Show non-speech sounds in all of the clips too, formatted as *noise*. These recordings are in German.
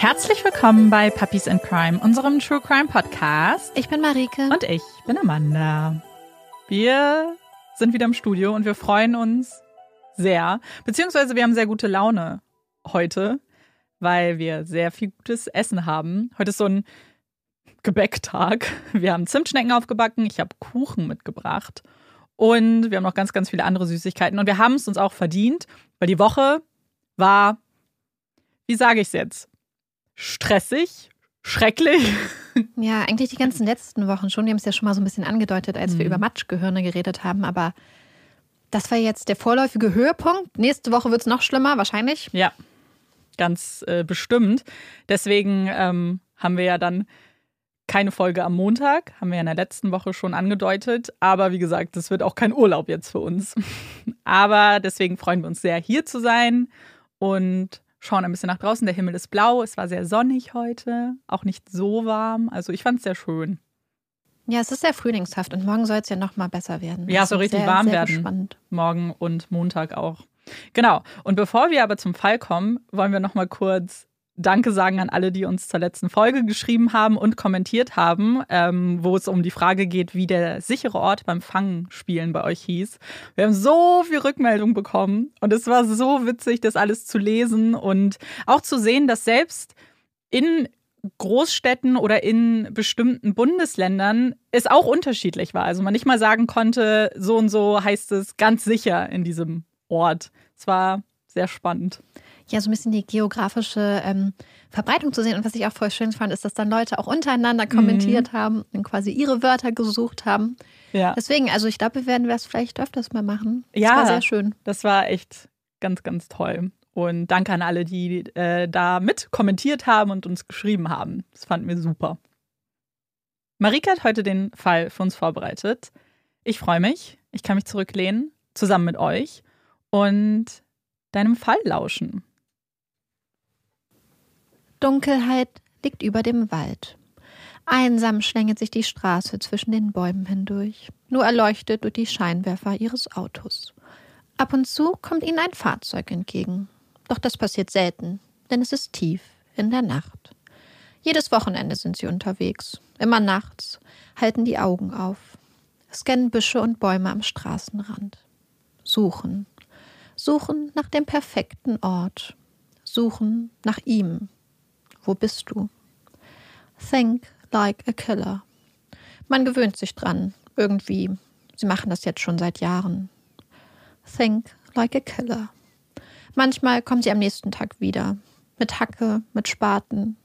Herzlich willkommen bei Puppies in Crime, unserem True Crime Podcast. Ich bin Marike. Und ich bin Amanda. Wir sind wieder im Studio und wir freuen uns sehr, beziehungsweise wir haben sehr gute Laune heute, weil wir sehr viel gutes Essen haben. Heute ist so ein Gebäcktag. Wir haben Zimtschnecken aufgebacken, ich habe Kuchen mitgebracht und wir haben noch ganz, ganz viele andere Süßigkeiten und wir haben es uns auch verdient, weil die Woche war, wie sage ich es jetzt, stressig, schrecklich. Ja, eigentlich die ganzen letzten Wochen schon. Wir haben es ja schon mal so ein bisschen angedeutet, als wir Mhm. über Matschgehirne geredet haben. Aber das war jetzt der vorläufige Höhepunkt. Nächste Woche wird es noch schlimmer, wahrscheinlich. Ja, ganz äh, bestimmt. Deswegen ähm, haben wir ja dann keine Folge am Montag, haben wir ja in der letzten Woche schon angedeutet. Aber wie gesagt, das wird auch kein Urlaub jetzt für uns. *laughs* Aber deswegen freuen wir uns sehr, hier zu sein und schauen ein bisschen nach draußen. Der Himmel ist blau, es war sehr sonnig heute, auch nicht so warm. Also ich fand es sehr schön. Ja, es ist sehr frühlingshaft und morgen soll es ja noch mal besser werden. Ja, so bin richtig sehr, warm sehr werden. Gespannt. morgen und Montag auch. Genau. Und bevor wir aber zum Fall kommen, wollen wir noch mal kurz Danke sagen an alle, die uns zur letzten Folge geschrieben haben und kommentiert haben, ähm, wo es um die Frage geht, wie der sichere Ort beim Fangenspielen bei euch hieß. Wir haben so viel Rückmeldung bekommen und es war so witzig, das alles zu lesen und auch zu sehen, dass selbst in Großstädten oder in bestimmten Bundesländern es auch unterschiedlich war. Also man nicht mal sagen konnte, so und so heißt es ganz sicher in diesem Ort. Es war sehr spannend. Ja, so ein bisschen die geografische ähm, Verbreitung zu sehen. Und was ich auch voll schön fand, ist, dass dann Leute auch untereinander Mhm. kommentiert haben und quasi ihre Wörter gesucht haben. Ja, Deswegen, also ich glaube, wir werden das vielleicht öfters mal machen. Das Ja. war sehr schön. das war echt ganz, ganz toll. Und danke an alle, die äh, da mit kommentiert haben und uns geschrieben haben. Das fanden wir super. Marika hat heute den Fall für uns vorbereitet. Ich freue mich. Ich kann mich zurücklehnen, zusammen mit euch und deinem Fall lauschen. Dunkelheit liegt über dem Wald. Einsam schlängelt sich die Straße zwischen den Bäumen hindurch, nur erleuchtet durch die Scheinwerfer ihres Autos. Ab und zu kommt ihnen ein Fahrzeug entgegen. Doch das passiert selten, denn es ist tief in der Nacht. Jedes Wochenende sind sie unterwegs, immer nachts, halten die Augen auf, scannen Büsche und Bäume am Straßenrand. Suchen, suchen nach dem perfekten Ort, suchen nach ihm, wo bist du? Think like a killer. Man gewöhnt sich dran, irgendwie. Sie machen das jetzt schon seit Jahren. Think like a killer. Manchmal kommen sie am nächsten Tag wieder. Mit Hacke, mit Spaten.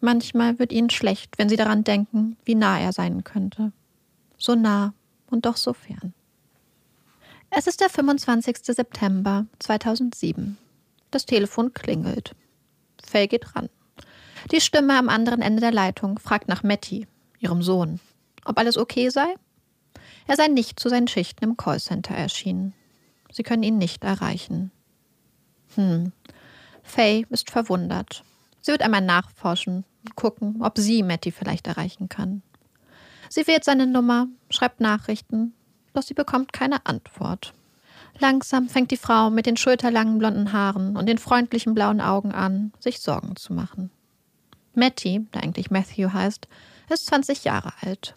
Manchmal wird ihnen schlecht, wenn sie daran denken, wie nah er sein könnte. So nah und doch so fern. Es ist der 25. September 2007. Das Telefon klingelt. Faye geht ran. Die Stimme am anderen Ende der Leitung fragt nach Matty, ihrem Sohn, ob alles okay sei. Er sei nicht zu seinen Schichten im Callcenter erschienen. Sie können ihn nicht erreichen. Hm. Faye ist verwundert. Sie wird einmal nachforschen und gucken, ob sie Matty vielleicht erreichen kann. Sie wählt seine Nummer, schreibt Nachrichten, doch sie bekommt keine Antwort. Langsam fängt die Frau mit den schulterlangen blonden Haaren und den freundlichen blauen Augen an, sich Sorgen zu machen. Matty, der eigentlich Matthew heißt, ist 20 Jahre alt.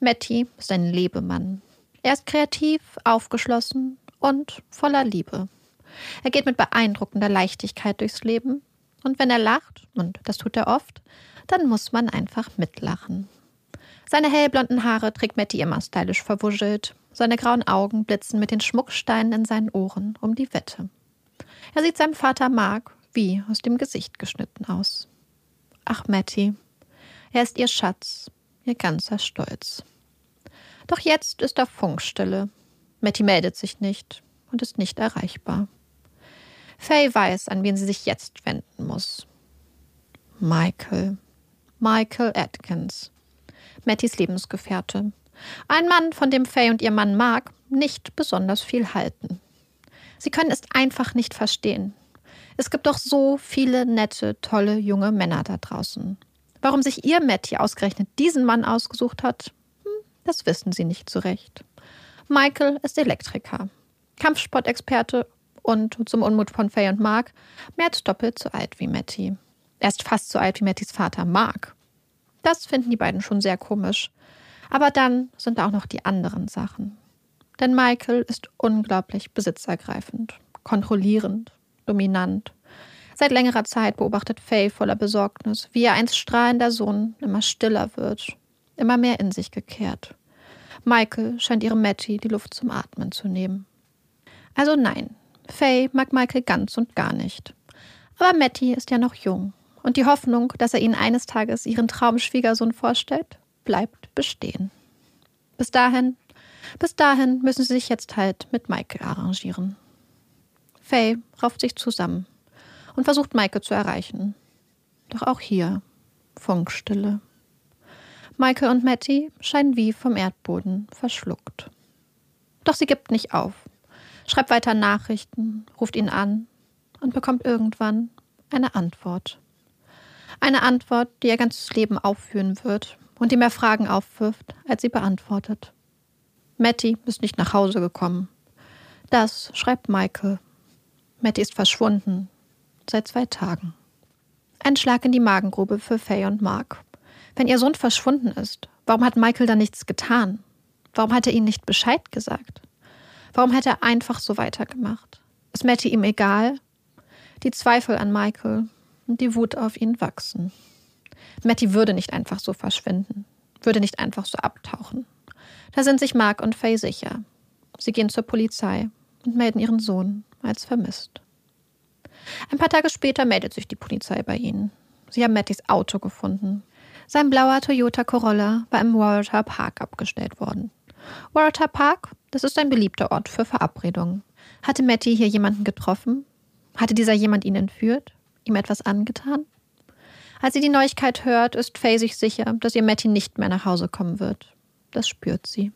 Matty ist ein Lebemann. Er ist kreativ, aufgeschlossen und voller Liebe. Er geht mit beeindruckender Leichtigkeit durchs Leben und wenn er lacht, und das tut er oft, dann muss man einfach mitlachen. Seine hellblonden Haare trägt Matty immer stylisch verwuschelt. Seine grauen Augen blitzen mit den Schmucksteinen in seinen Ohren um die Wette. Er sieht seinem Vater Mark wie aus dem Gesicht geschnitten aus. Ach, Matty, er ist ihr Schatz, ihr ganzer Stolz. Doch jetzt ist da Funkstille. Matty meldet sich nicht und ist nicht erreichbar. Faye weiß, an wen sie sich jetzt wenden muss. Michael. Michael Atkins. Mattys Lebensgefährte. Ein Mann, von dem Faye und ihr Mann Mark nicht besonders viel halten. Sie können es einfach nicht verstehen. Es gibt doch so viele nette, tolle junge Männer da draußen. Warum sich ihr Matty ausgerechnet diesen Mann ausgesucht hat, hm, das wissen sie nicht so recht. Michael ist Elektriker, Kampfsportexperte und zum Unmut von Faye und Mark mehr als doppelt so alt wie Matty. Er ist fast so alt wie Mattys Vater Mark. Das finden die beiden schon sehr komisch. Aber dann sind da auch noch die anderen Sachen. Denn Michael ist unglaublich besitzergreifend, kontrollierend, dominant. Seit längerer Zeit beobachtet Faye voller Besorgnis, wie ihr einst strahlender Sohn immer stiller wird, immer mehr in sich gekehrt. Michael scheint ihrem Matty die Luft zum Atmen zu nehmen. Also nein, Faye mag Michael ganz und gar nicht. Aber Matty ist ja noch jung und die Hoffnung, dass er ihnen eines Tages ihren Traumschwiegersohn vorstellt, bleibt bestehen. Bis dahin, bis dahin müssen sie sich jetzt halt mit Michael arrangieren. Faye rauft sich zusammen und versucht Michael zu erreichen. Doch auch hier Funkstille. Michael und Matty scheinen wie vom Erdboden verschluckt. Doch sie gibt nicht auf, schreibt weiter Nachrichten, ruft ihn an und bekommt irgendwann eine Antwort. Eine Antwort, die ihr ganzes Leben aufführen wird und die mehr Fragen aufwirft, als sie beantwortet. Matty ist nicht nach Hause gekommen. Das schreibt Michael. Matty ist verschwunden. Seit zwei Tagen. Ein Schlag in die Magengrube für Faye und Mark. Wenn ihr Sohn verschwunden ist, warum hat Michael dann nichts getan? Warum hat er ihnen nicht Bescheid gesagt? Warum hat er einfach so weitergemacht? Ist Matty ihm egal? Die Zweifel an Michael und die Wut auf ihn wachsen. Matty würde nicht einfach so verschwinden, würde nicht einfach so abtauchen. Da sind sich Mark und Faye sicher. Sie gehen zur Polizei und melden ihren Sohn als vermisst. Ein paar Tage später meldet sich die Polizei bei ihnen. Sie haben Mattys Auto gefunden. Sein blauer Toyota Corolla war im Waratah Park abgestellt worden. Waratah Park, das ist ein beliebter Ort für Verabredungen. Hatte Matty hier jemanden getroffen? Hatte dieser jemand ihn entführt? ihm etwas angetan? Als sie die Neuigkeit hört, ist Faye sich sicher, dass ihr Matty nicht mehr nach Hause kommen wird. Das spürt sie.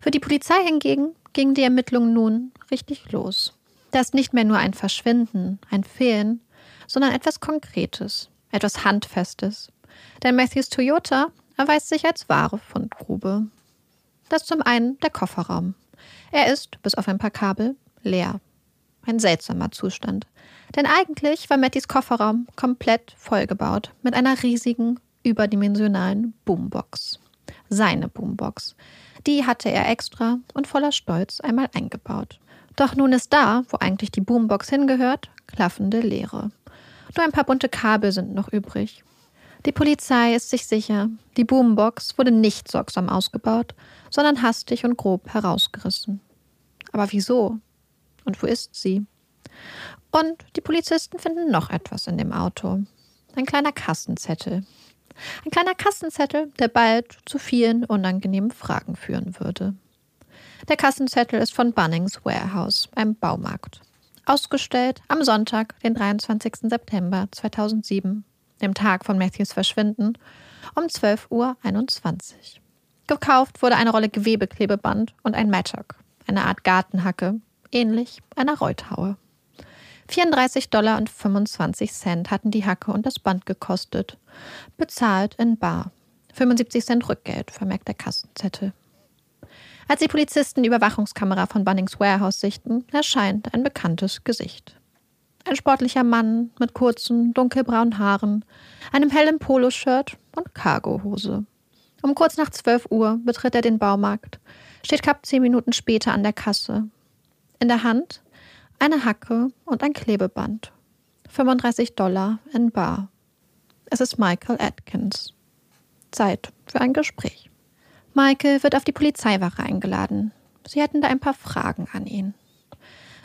Für die Polizei hingegen gingen die Ermittlungen nun richtig los. Da ist nicht mehr nur ein Verschwinden, ein Fehlen, sondern etwas Konkretes, etwas Handfestes. Denn Matthews Toyota erweist sich als wahre Fundgrube. Das zum einen der Kofferraum. Er ist, bis auf ein paar Kabel, leer. Ein seltsamer Zustand. Denn eigentlich war Mattys Kofferraum komplett vollgebaut mit einer riesigen, überdimensionalen Boombox. Seine Boombox. Die hatte er extra und voller Stolz einmal eingebaut. Doch nun ist da, wo eigentlich die Boombox hingehört, klaffende Leere. Nur ein paar bunte Kabel sind noch übrig. Die Polizei ist sich sicher, die Boombox wurde nicht sorgsam ausgebaut, sondern hastig und grob herausgerissen. Aber wieso? Und wo ist sie? Und die Polizisten finden noch etwas in dem Auto. Ein kleiner Kassenzettel. Ein kleiner Kassenzettel, der bald zu vielen unangenehmen Fragen führen würde. Der Kassenzettel ist von Bunnings Warehouse, einem Baumarkt. Ausgestellt am Sonntag, den 23. September 2007, dem Tag von Matthews Verschwinden, um 12.21 Uhr. Gekauft wurde eine Rolle Gewebeklebeband und ein Mattock, eine Art Gartenhacke, ähnlich einer Reuthaue. 34 Dollar und 25 Cent hatten die Hacke und das Band gekostet. Bezahlt in Bar. 75 Cent Rückgeld, vermerkt der Kassenzettel. Als die Polizisten die Überwachungskamera von Bunnings Warehouse sichten, erscheint ein bekanntes Gesicht. Ein sportlicher Mann mit kurzen, dunkelbraunen Haaren, einem hellen Poloshirt und Cargohose. Um kurz nach 12 Uhr betritt er den Baumarkt, steht knapp zehn Minuten später an der Kasse. In der Hand eine Hacke und ein Klebeband. 35 Dollar in Bar. Es ist Michael Atkins. Zeit für ein Gespräch. Michael wird auf die Polizeiwache eingeladen. Sie hätten da ein paar Fragen an ihn.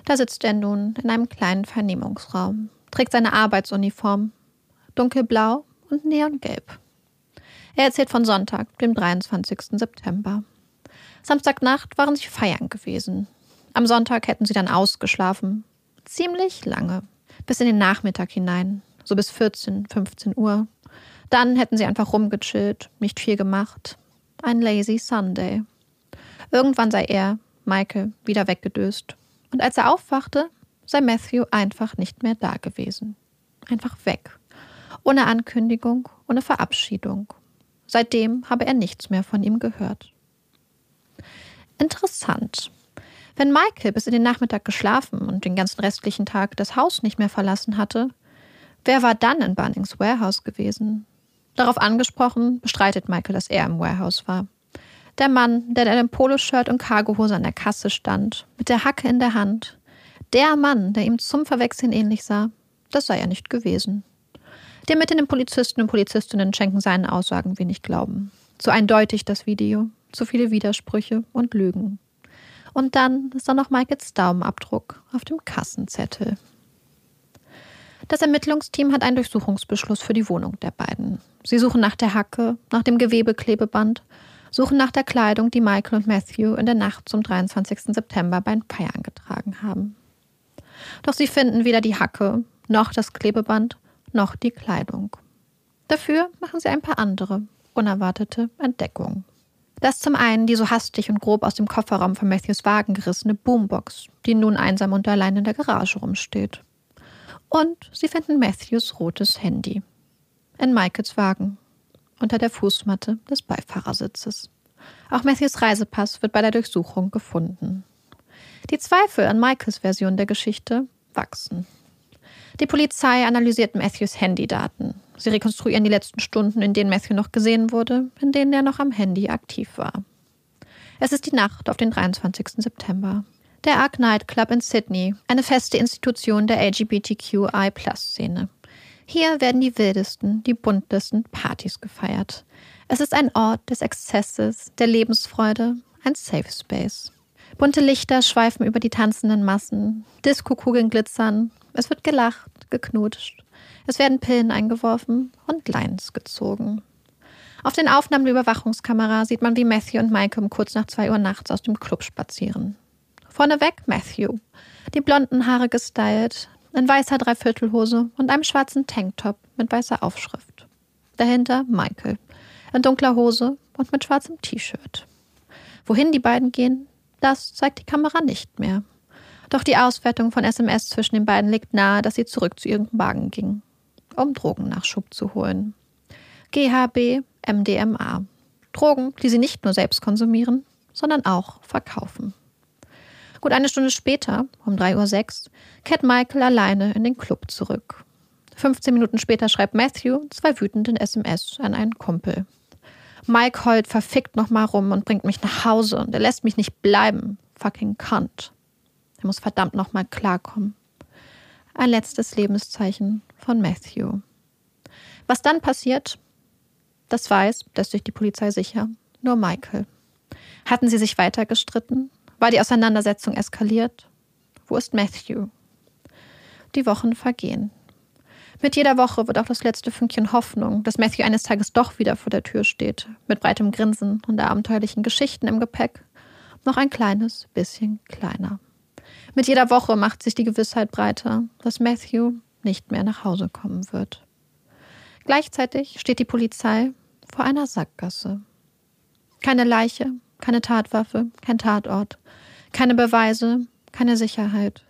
Da sitzt er nun in einem kleinen Vernehmungsraum, trägt seine Arbeitsuniform, dunkelblau und neongelb. Er erzählt von Sonntag, dem 23. September. Samstagnacht waren sie feiern gewesen. Am Sonntag hätten sie dann ausgeschlafen. Ziemlich lange. Bis in den Nachmittag hinein. So bis 14, 15 Uhr. Dann hätten sie einfach rumgechillt, nicht viel gemacht. Ein lazy Sunday. Irgendwann sei er, Michael, wieder weggedöst. Und als er aufwachte, sei Matthew einfach nicht mehr da gewesen. Einfach weg. Ohne Ankündigung, ohne Verabschiedung. Seitdem habe er nichts mehr von ihm gehört. Interessant. Wenn Michael bis in den Nachmittag geschlafen und den ganzen restlichen Tag das Haus nicht mehr verlassen hatte, Wer war dann in Bunnings Warehouse gewesen? Darauf angesprochen, bestreitet Michael, dass er im Warehouse war. Der Mann, der in einem Poloshirt und Cargohose an der Kasse stand, mit der Hacke in der Hand. Der Mann, der ihm zum Verwechseln ähnlich sah, das sei er nicht gewesen. Die ermittelnden Polizisten und Polizistinnen schenken seinen Aussagen wenig Glauben. Zu eindeutig das Video, zu viele Widersprüche und Lügen. Und dann ist da noch Michaels Daumenabdruck auf dem Kassenzettel. Das Ermittlungsteam hat einen Durchsuchungsbeschluss für die Wohnung der beiden. Sie suchen nach der Hacke, nach dem Gewebeklebeband, suchen nach der Kleidung, die Michael und Matthew in der Nacht zum 23. September beim Feiern getragen haben. Doch sie finden weder die Hacke, noch das Klebeband, noch die Kleidung. Dafür machen sie ein paar andere, unerwartete Entdeckungen. Das zum einen die so hastig und grob aus dem Kofferraum von Matthews Wagen gerissene Boombox, die nun einsam und allein in der Garage rumsteht. Und sie finden Matthews rotes Handy. In Michaels Wagen. Unter der Fußmatte des Beifahrersitzes. Auch Matthews Reisepass wird bei der Durchsuchung gefunden. Die Zweifel an Michaels Version der Geschichte wachsen. Die Polizei analysiert Matthews Handydaten. Sie rekonstruieren die letzten Stunden, in denen Matthew noch gesehen wurde, in denen er noch am Handy aktiv war. Es ist die Nacht auf den 23. September. Der Arc Night Club in Sydney, eine feste Institution der LGBTQI-Szene. Hier werden die wildesten, die buntesten Partys gefeiert. Es ist ein Ort des Exzesses, der Lebensfreude, ein Safe Space. Bunte Lichter schweifen über die tanzenden Massen, Diskokugeln glitzern, es wird gelacht, geknutscht, es werden Pillen eingeworfen und Lines gezogen. Auf den Aufnahmen der Überwachungskamera sieht man, wie Matthew und Michael kurz nach zwei Uhr nachts aus dem Club spazieren. Vorneweg Matthew. Die blonden Haare gestylt, in weißer Dreiviertelhose und einem schwarzen Tanktop mit weißer Aufschrift. Dahinter Michael, in dunkler Hose und mit schwarzem T-Shirt. Wohin die beiden gehen, das zeigt die Kamera nicht mehr. Doch die Auswertung von SMS zwischen den beiden legt nahe, dass sie zurück zu ihrem Wagen gingen, um Drogennachschub zu holen. GHB, MDMA. Drogen, die sie nicht nur selbst konsumieren, sondern auch verkaufen. Gut eine Stunde später, um 3.06 Uhr, kehrt Michael alleine in den Club zurück. 15 Minuten später schreibt Matthew zwei wütenden SMS an einen Kumpel. Mike heult verfickt nochmal rum und bringt mich nach Hause und er lässt mich nicht bleiben. Fucking cunt. Er muss verdammt nochmal klarkommen. Ein letztes Lebenszeichen von Matthew. Was dann passiert, das weiß, lässt sich die Polizei sicher, nur Michael. Hatten sie sich weiter gestritten? War die Auseinandersetzung eskaliert? Wo ist Matthew? Die Wochen vergehen. Mit jeder Woche wird auch das letzte Fünkchen Hoffnung, dass Matthew eines Tages doch wieder vor der Tür steht, mit breitem Grinsen und abenteuerlichen Geschichten im Gepäck, noch ein kleines bisschen kleiner. Mit jeder Woche macht sich die Gewissheit breiter, dass Matthew nicht mehr nach Hause kommen wird. Gleichzeitig steht die Polizei vor einer Sackgasse. Keine Leiche, keine Tatwaffe, kein Tatort, keine Beweise, keine Sicherheit.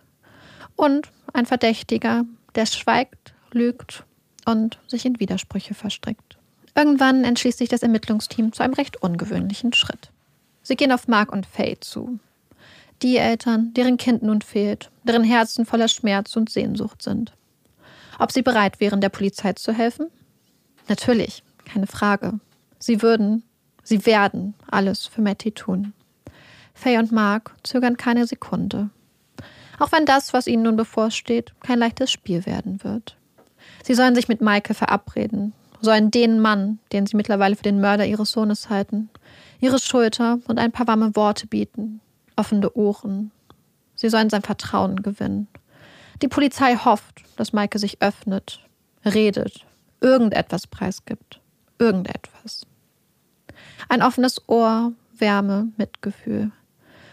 Und ein Verdächtiger, der schweigt, lügt und sich in Widersprüche verstrickt. Irgendwann entschließt sich das Ermittlungsteam zu einem recht ungewöhnlichen Schritt. Sie gehen auf Mark und Faye zu. Die Eltern, deren Kind nun fehlt, deren Herzen voller Schmerz und Sehnsucht sind. Ob sie bereit wären, der Polizei zu helfen? Natürlich, keine Frage. Sie würden, Sie werden alles für Matty tun. Faye und Mark zögern keine Sekunde. Auch wenn das, was ihnen nun bevorsteht, kein leichtes Spiel werden wird. Sie sollen sich mit Michael verabreden, sollen den Mann, den sie mittlerweile für den Mörder ihres Sohnes halten, ihre Schulter und ein paar warme Worte bieten, offene Ohren. Sie sollen sein Vertrauen gewinnen. Die Polizei hofft, dass Michael sich öffnet, redet, irgendetwas preisgibt. Irgendetwas. Ein offenes Ohr, Wärme, Mitgefühl.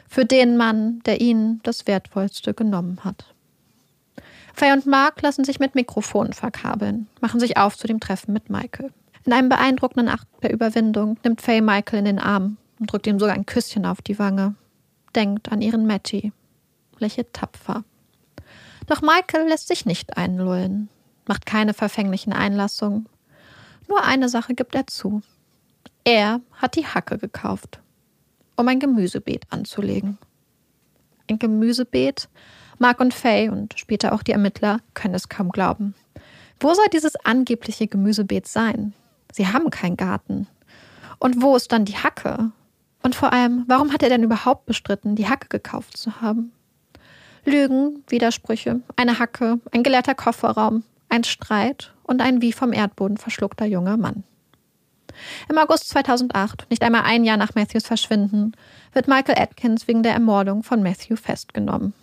Für den Mann, der ihnen das Wertvollste genommen hat. Faye und Mark lassen sich mit Mikrofonen verkabeln, machen sich auf zu dem Treffen mit Michael. In einem beeindruckenden Akt der Überwindung nimmt Faye Michael in den Arm und drückt ihm sogar ein Küsschen auf die Wange. Denkt an ihren Matty. Lächelt tapfer. Doch Michael lässt sich nicht einlullen, macht keine verfänglichen Einlassungen. Nur eine Sache gibt er zu. Er hat die Hacke gekauft, um ein Gemüsebeet anzulegen. Ein Gemüsebeet? Mark und Faye und später auch die Ermittler können es kaum glauben. Wo soll dieses angebliche Gemüsebeet sein? Sie haben keinen Garten. Und wo ist dann die Hacke? Und vor allem, warum hat er denn überhaupt bestritten, die Hacke gekauft zu haben? Lügen, Widersprüche, eine Hacke, ein geleerter Kofferraum, ein Streit und ein wie vom Erdboden verschluckter junger Mann. Im August 2008, nicht einmal ein Jahr nach Matthews Verschwinden, wird Michael Atkins wegen der Ermordung von Matthew festgenommen.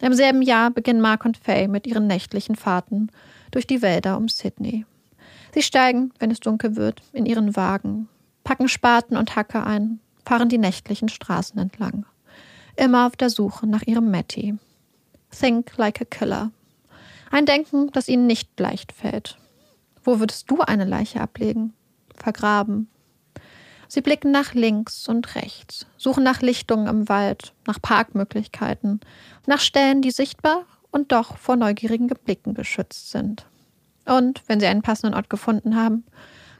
Im selben Jahr beginnen Mark und Faye mit ihren nächtlichen Fahrten durch die Wälder um Sydney. Sie steigen, wenn es dunkel wird, in ihren Wagen, packen Spaten und Hacke ein, fahren die nächtlichen Straßen entlang. Immer auf der Suche nach ihrem Matty. Think like a killer. Ein Denken, das ihnen nicht leicht fällt. Wo würdest du eine Leiche ablegen? Vergraben. Sie blicken nach links und rechts, suchen nach Lichtungen im Wald, nach Parkmöglichkeiten, nach Stellen, die sichtbar und doch vor neugierigen Blicken geschützt sind. Und, wenn sie einen passenden Ort gefunden haben,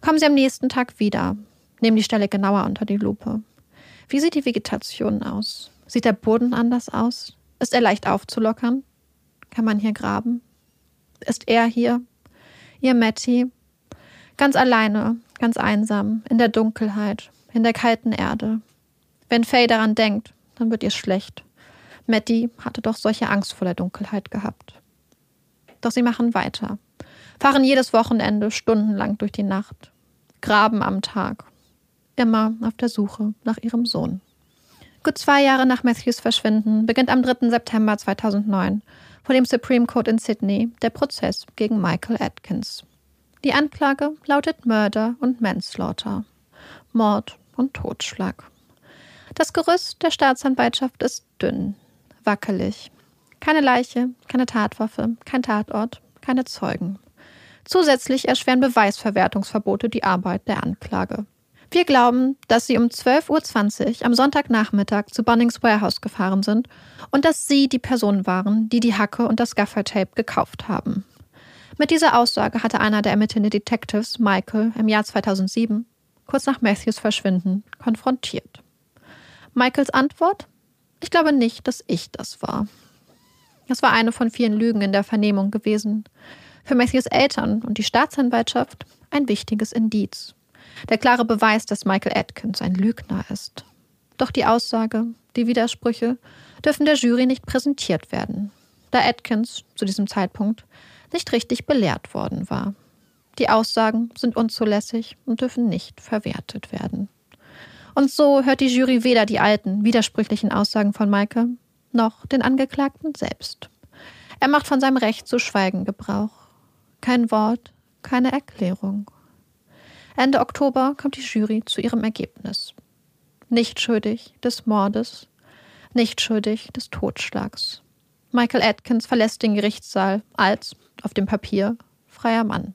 kommen sie am nächsten Tag wieder, nehmen die Stelle genauer unter die Lupe. Wie sieht die Vegetation aus? Sieht der Boden anders aus? Ist er leicht aufzulockern? Kann man hier graben? Ist er hier? Ihr Matty? Ganz alleine, ganz einsam, in der Dunkelheit, in der kalten Erde. Wenn Faye daran denkt, dann wird ihr schlecht. Matty hatte doch solche Angst vor der Dunkelheit gehabt. Doch sie machen weiter, fahren jedes Wochenende stundenlang durch die Nacht, graben am Tag, immer auf der Suche nach ihrem Sohn. Gut zwei Jahre nach Matthews Verschwinden beginnt am 3. September 2009 vor dem Supreme Court in Sydney der Prozess gegen Michael Atkins. Die Anklage lautet Murder und Manslaughter, Mord und Totschlag. Das Gerüst der Staatsanwaltschaft ist dünn, wackelig. Keine Leiche, keine Tatwaffe, kein Tatort, keine Zeugen. Zusätzlich erschweren Beweisverwertungsverbote die Arbeit der Anklage. Wir glauben, dass sie um 12.20 Uhr am Sonntagnachmittag zu Bunnings Warehouse gefahren sind und dass sie die Person waren, die die Hacke und das Gaffertape gekauft haben. Mit dieser Aussage hatte einer der ermittelnden Detectives, Michael, im Jahr 2007, kurz nach Matthews Verschwinden, konfrontiert. Michaels Antwort? Ich glaube nicht, dass ich das war. Es war eine von vielen Lügen in der Vernehmung gewesen. Für Matthews Eltern und die Staatsanwaltschaft ein wichtiges Indiz. Der klare Beweis, dass Michael Atkins ein Lügner ist. Doch die Aussage, die Widersprüche dürfen der Jury nicht präsentiert werden, da Atkins zu diesem Zeitpunkt nicht richtig belehrt worden war. Die Aussagen sind unzulässig und dürfen nicht verwertet werden. Und so hört die Jury weder die alten, widersprüchlichen Aussagen von Maike noch den Angeklagten selbst. Er macht von seinem Recht zu schweigen Gebrauch. Kein Wort, keine Erklärung. Ende Oktober kommt die Jury zu ihrem Ergebnis. Nicht schuldig des Mordes, nicht schuldig des Totschlags. Michael Atkins verlässt den Gerichtssaal als, auf dem Papier, freier Mann.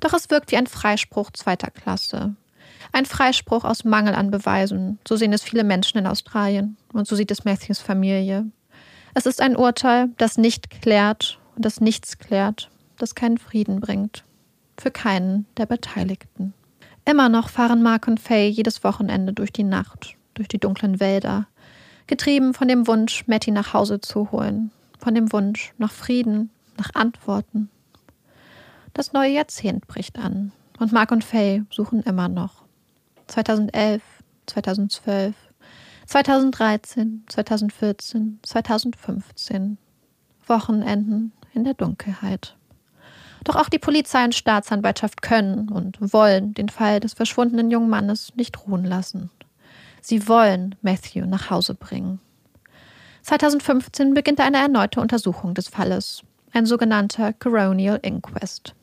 Doch es wirkt wie ein Freispruch zweiter Klasse. Ein Freispruch aus Mangel an Beweisen. So sehen es viele Menschen in Australien und so sieht es Matthews Familie. Es ist ein Urteil, das nicht klärt und das nichts klärt, das keinen Frieden bringt für keinen der Beteiligten. Immer noch fahren Mark und Faye jedes Wochenende durch die Nacht, durch die dunklen Wälder, getrieben von dem Wunsch, Matty nach Hause zu holen, von dem Wunsch nach Frieden, nach Antworten. Das neue Jahrzehnt bricht an und Mark und Faye suchen immer noch. 2011, 2012, 2013, 2014, 2015. Wochenenden in der Dunkelheit. Doch auch die Polizei und Staatsanwaltschaft können und wollen den Fall des verschwundenen jungen Mannes nicht ruhen lassen. Sie wollen Matthew nach Hause bringen. 2015 beginnt eine erneute Untersuchung des Falles, ein sogenannter Coronial Inquest.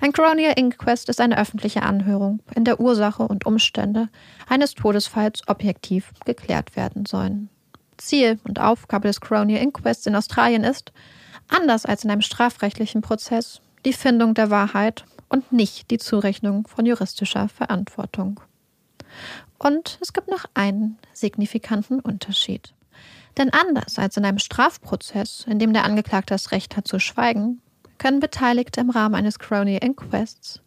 Ein Coronial Inquest ist eine öffentliche Anhörung, in der Ursache und Umstände eines Todesfalls objektiv geklärt werden sollen. Ziel und Aufgabe des Coronial Inquests in Australien ist, anders als in einem strafrechtlichen Prozess, die Findung der Wahrheit und nicht die Zurechnung von juristischer Verantwortung. Und es gibt noch einen signifikanten Unterschied. Denn anders als in einem Strafprozess, in dem der Angeklagte das Recht hat zu schweigen, können Beteiligte im Rahmen eines Crony Inquests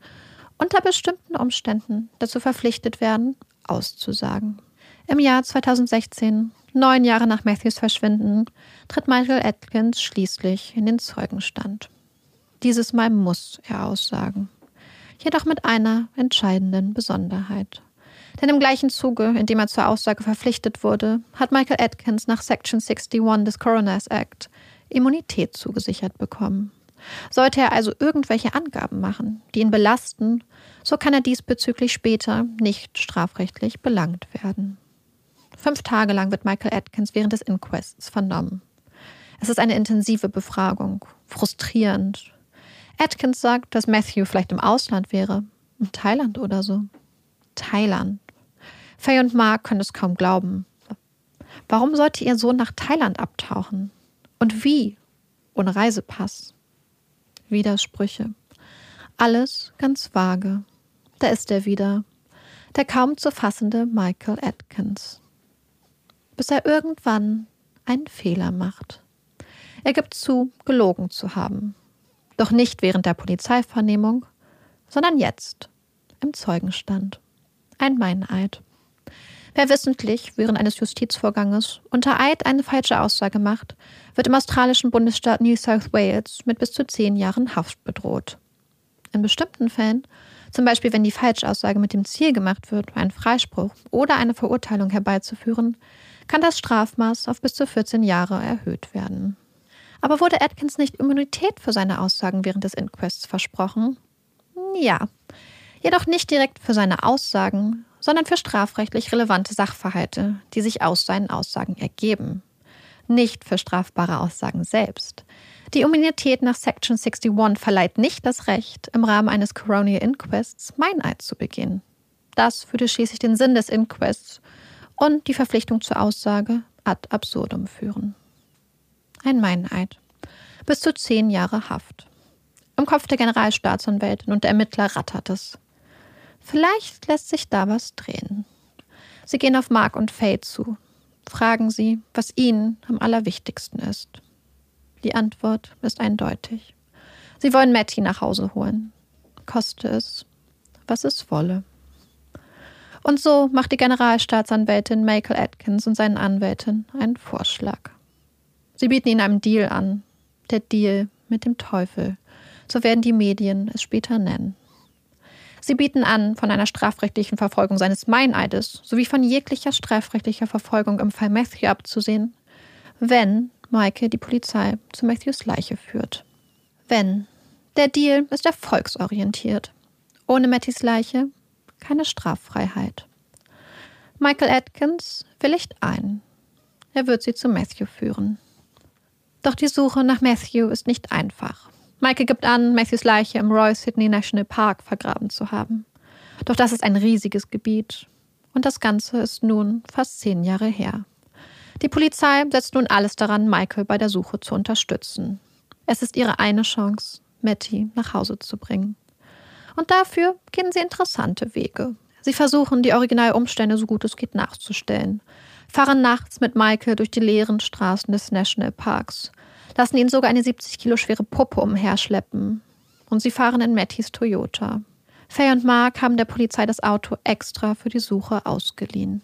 unter bestimmten Umständen dazu verpflichtet werden, auszusagen. Im Jahr 2016, neun Jahre nach Matthews Verschwinden, tritt Michael Atkins schließlich in den Zeugenstand. Dieses Mal muss er aussagen. Jedoch mit einer entscheidenden Besonderheit. Denn im gleichen Zuge, in dem er zur Aussage verpflichtet wurde, hat Michael Atkins nach Section 61 des Coroners Act Immunität zugesichert bekommen. Sollte er also irgendwelche Angaben machen, die ihn belasten, so kann er diesbezüglich später nicht strafrechtlich belangt werden. Fünf Tage lang wird Michael Atkins während des Inquests vernommen. Es ist eine intensive Befragung, frustrierend. Atkins sagt, dass Matthew vielleicht im Ausland wäre, in Thailand oder so. Thailand. Faye und Mark können es kaum glauben. Warum sollte ihr Sohn nach Thailand abtauchen? Und wie? Ohne Reisepass. Widersprüche. Alles ganz vage. Da ist er wieder. Der kaum zu fassende Michael Atkins. Bis er irgendwann einen Fehler macht. Er gibt zu, gelogen zu haben. Doch nicht während der Polizeivernehmung, sondern jetzt, im Zeugenstand. Ein Meineid. Wer wissentlich während eines Justizvorganges unter Eid eine falsche Aussage macht, wird im australischen Bundesstaat New South Wales mit bis zu zehn Jahren Haft bedroht. In bestimmten Fällen, zum Beispiel wenn die Falschaussage mit dem Ziel gemacht wird, einen Freispruch oder eine Verurteilung herbeizuführen, kann das Strafmaß auf bis zu 14 Jahre erhöht werden. Aber wurde Atkins nicht Immunität für seine Aussagen während des Inquests versprochen? Ja, jedoch nicht direkt für seine Aussagen, sondern für strafrechtlich relevante Sachverhalte, die sich aus seinen Aussagen ergeben. Nicht für strafbare Aussagen selbst. Die Immunität nach Section 61 verleiht nicht das Recht, im Rahmen eines Coronial Inquests Meineid zu begehen. Das würde schließlich den Sinn des Inquests und die Verpflichtung zur Aussage ad absurdum führen. Ein Meineid. Bis zu zehn Jahre Haft. Im Kopf der Generalstaatsanwältin und der Ermittler rattert es. Vielleicht lässt sich da was drehen. Sie gehen auf Mark und Faye zu, fragen sie, was ihnen am allerwichtigsten ist. Die Antwort ist eindeutig. Sie wollen Matty nach Hause holen, koste es, was es wolle. Und so macht die Generalstaatsanwältin Michael Atkins und seinen Anwältin einen Vorschlag. Sie bieten ihnen einen Deal an, der Deal mit dem Teufel, so werden die Medien es später nennen. Sie bieten an, von einer strafrechtlichen Verfolgung seines Meineides sowie von jeglicher strafrechtlicher Verfolgung im Fall Matthew abzusehen, wenn Maike die Polizei zu Matthews Leiche führt. Wenn. Der Deal ist erfolgsorientiert. Ohne Mattys Leiche keine Straffreiheit. Michael Atkins willigt ein. Er wird sie zu Matthew führen. Doch die Suche nach Matthew ist nicht einfach. Michael gibt an, Matthews Leiche im Royal Sydney National Park vergraben zu haben. Doch das ist ein riesiges Gebiet. Und das Ganze ist nun fast zehn Jahre her. Die Polizei setzt nun alles daran, Michael bei der Suche zu unterstützen. Es ist ihre eine Chance, Matty nach Hause zu bringen. Und dafür gehen sie interessante Wege. Sie versuchen, die Originalumstände so gut es geht nachzustellen, fahren nachts mit Michael durch die leeren Straßen des Nationalparks lassen ihn sogar eine 70 Kilo schwere Puppe umherschleppen. Und sie fahren in Mattys Toyota. Faye und Mark haben der Polizei das Auto extra für die Suche ausgeliehen.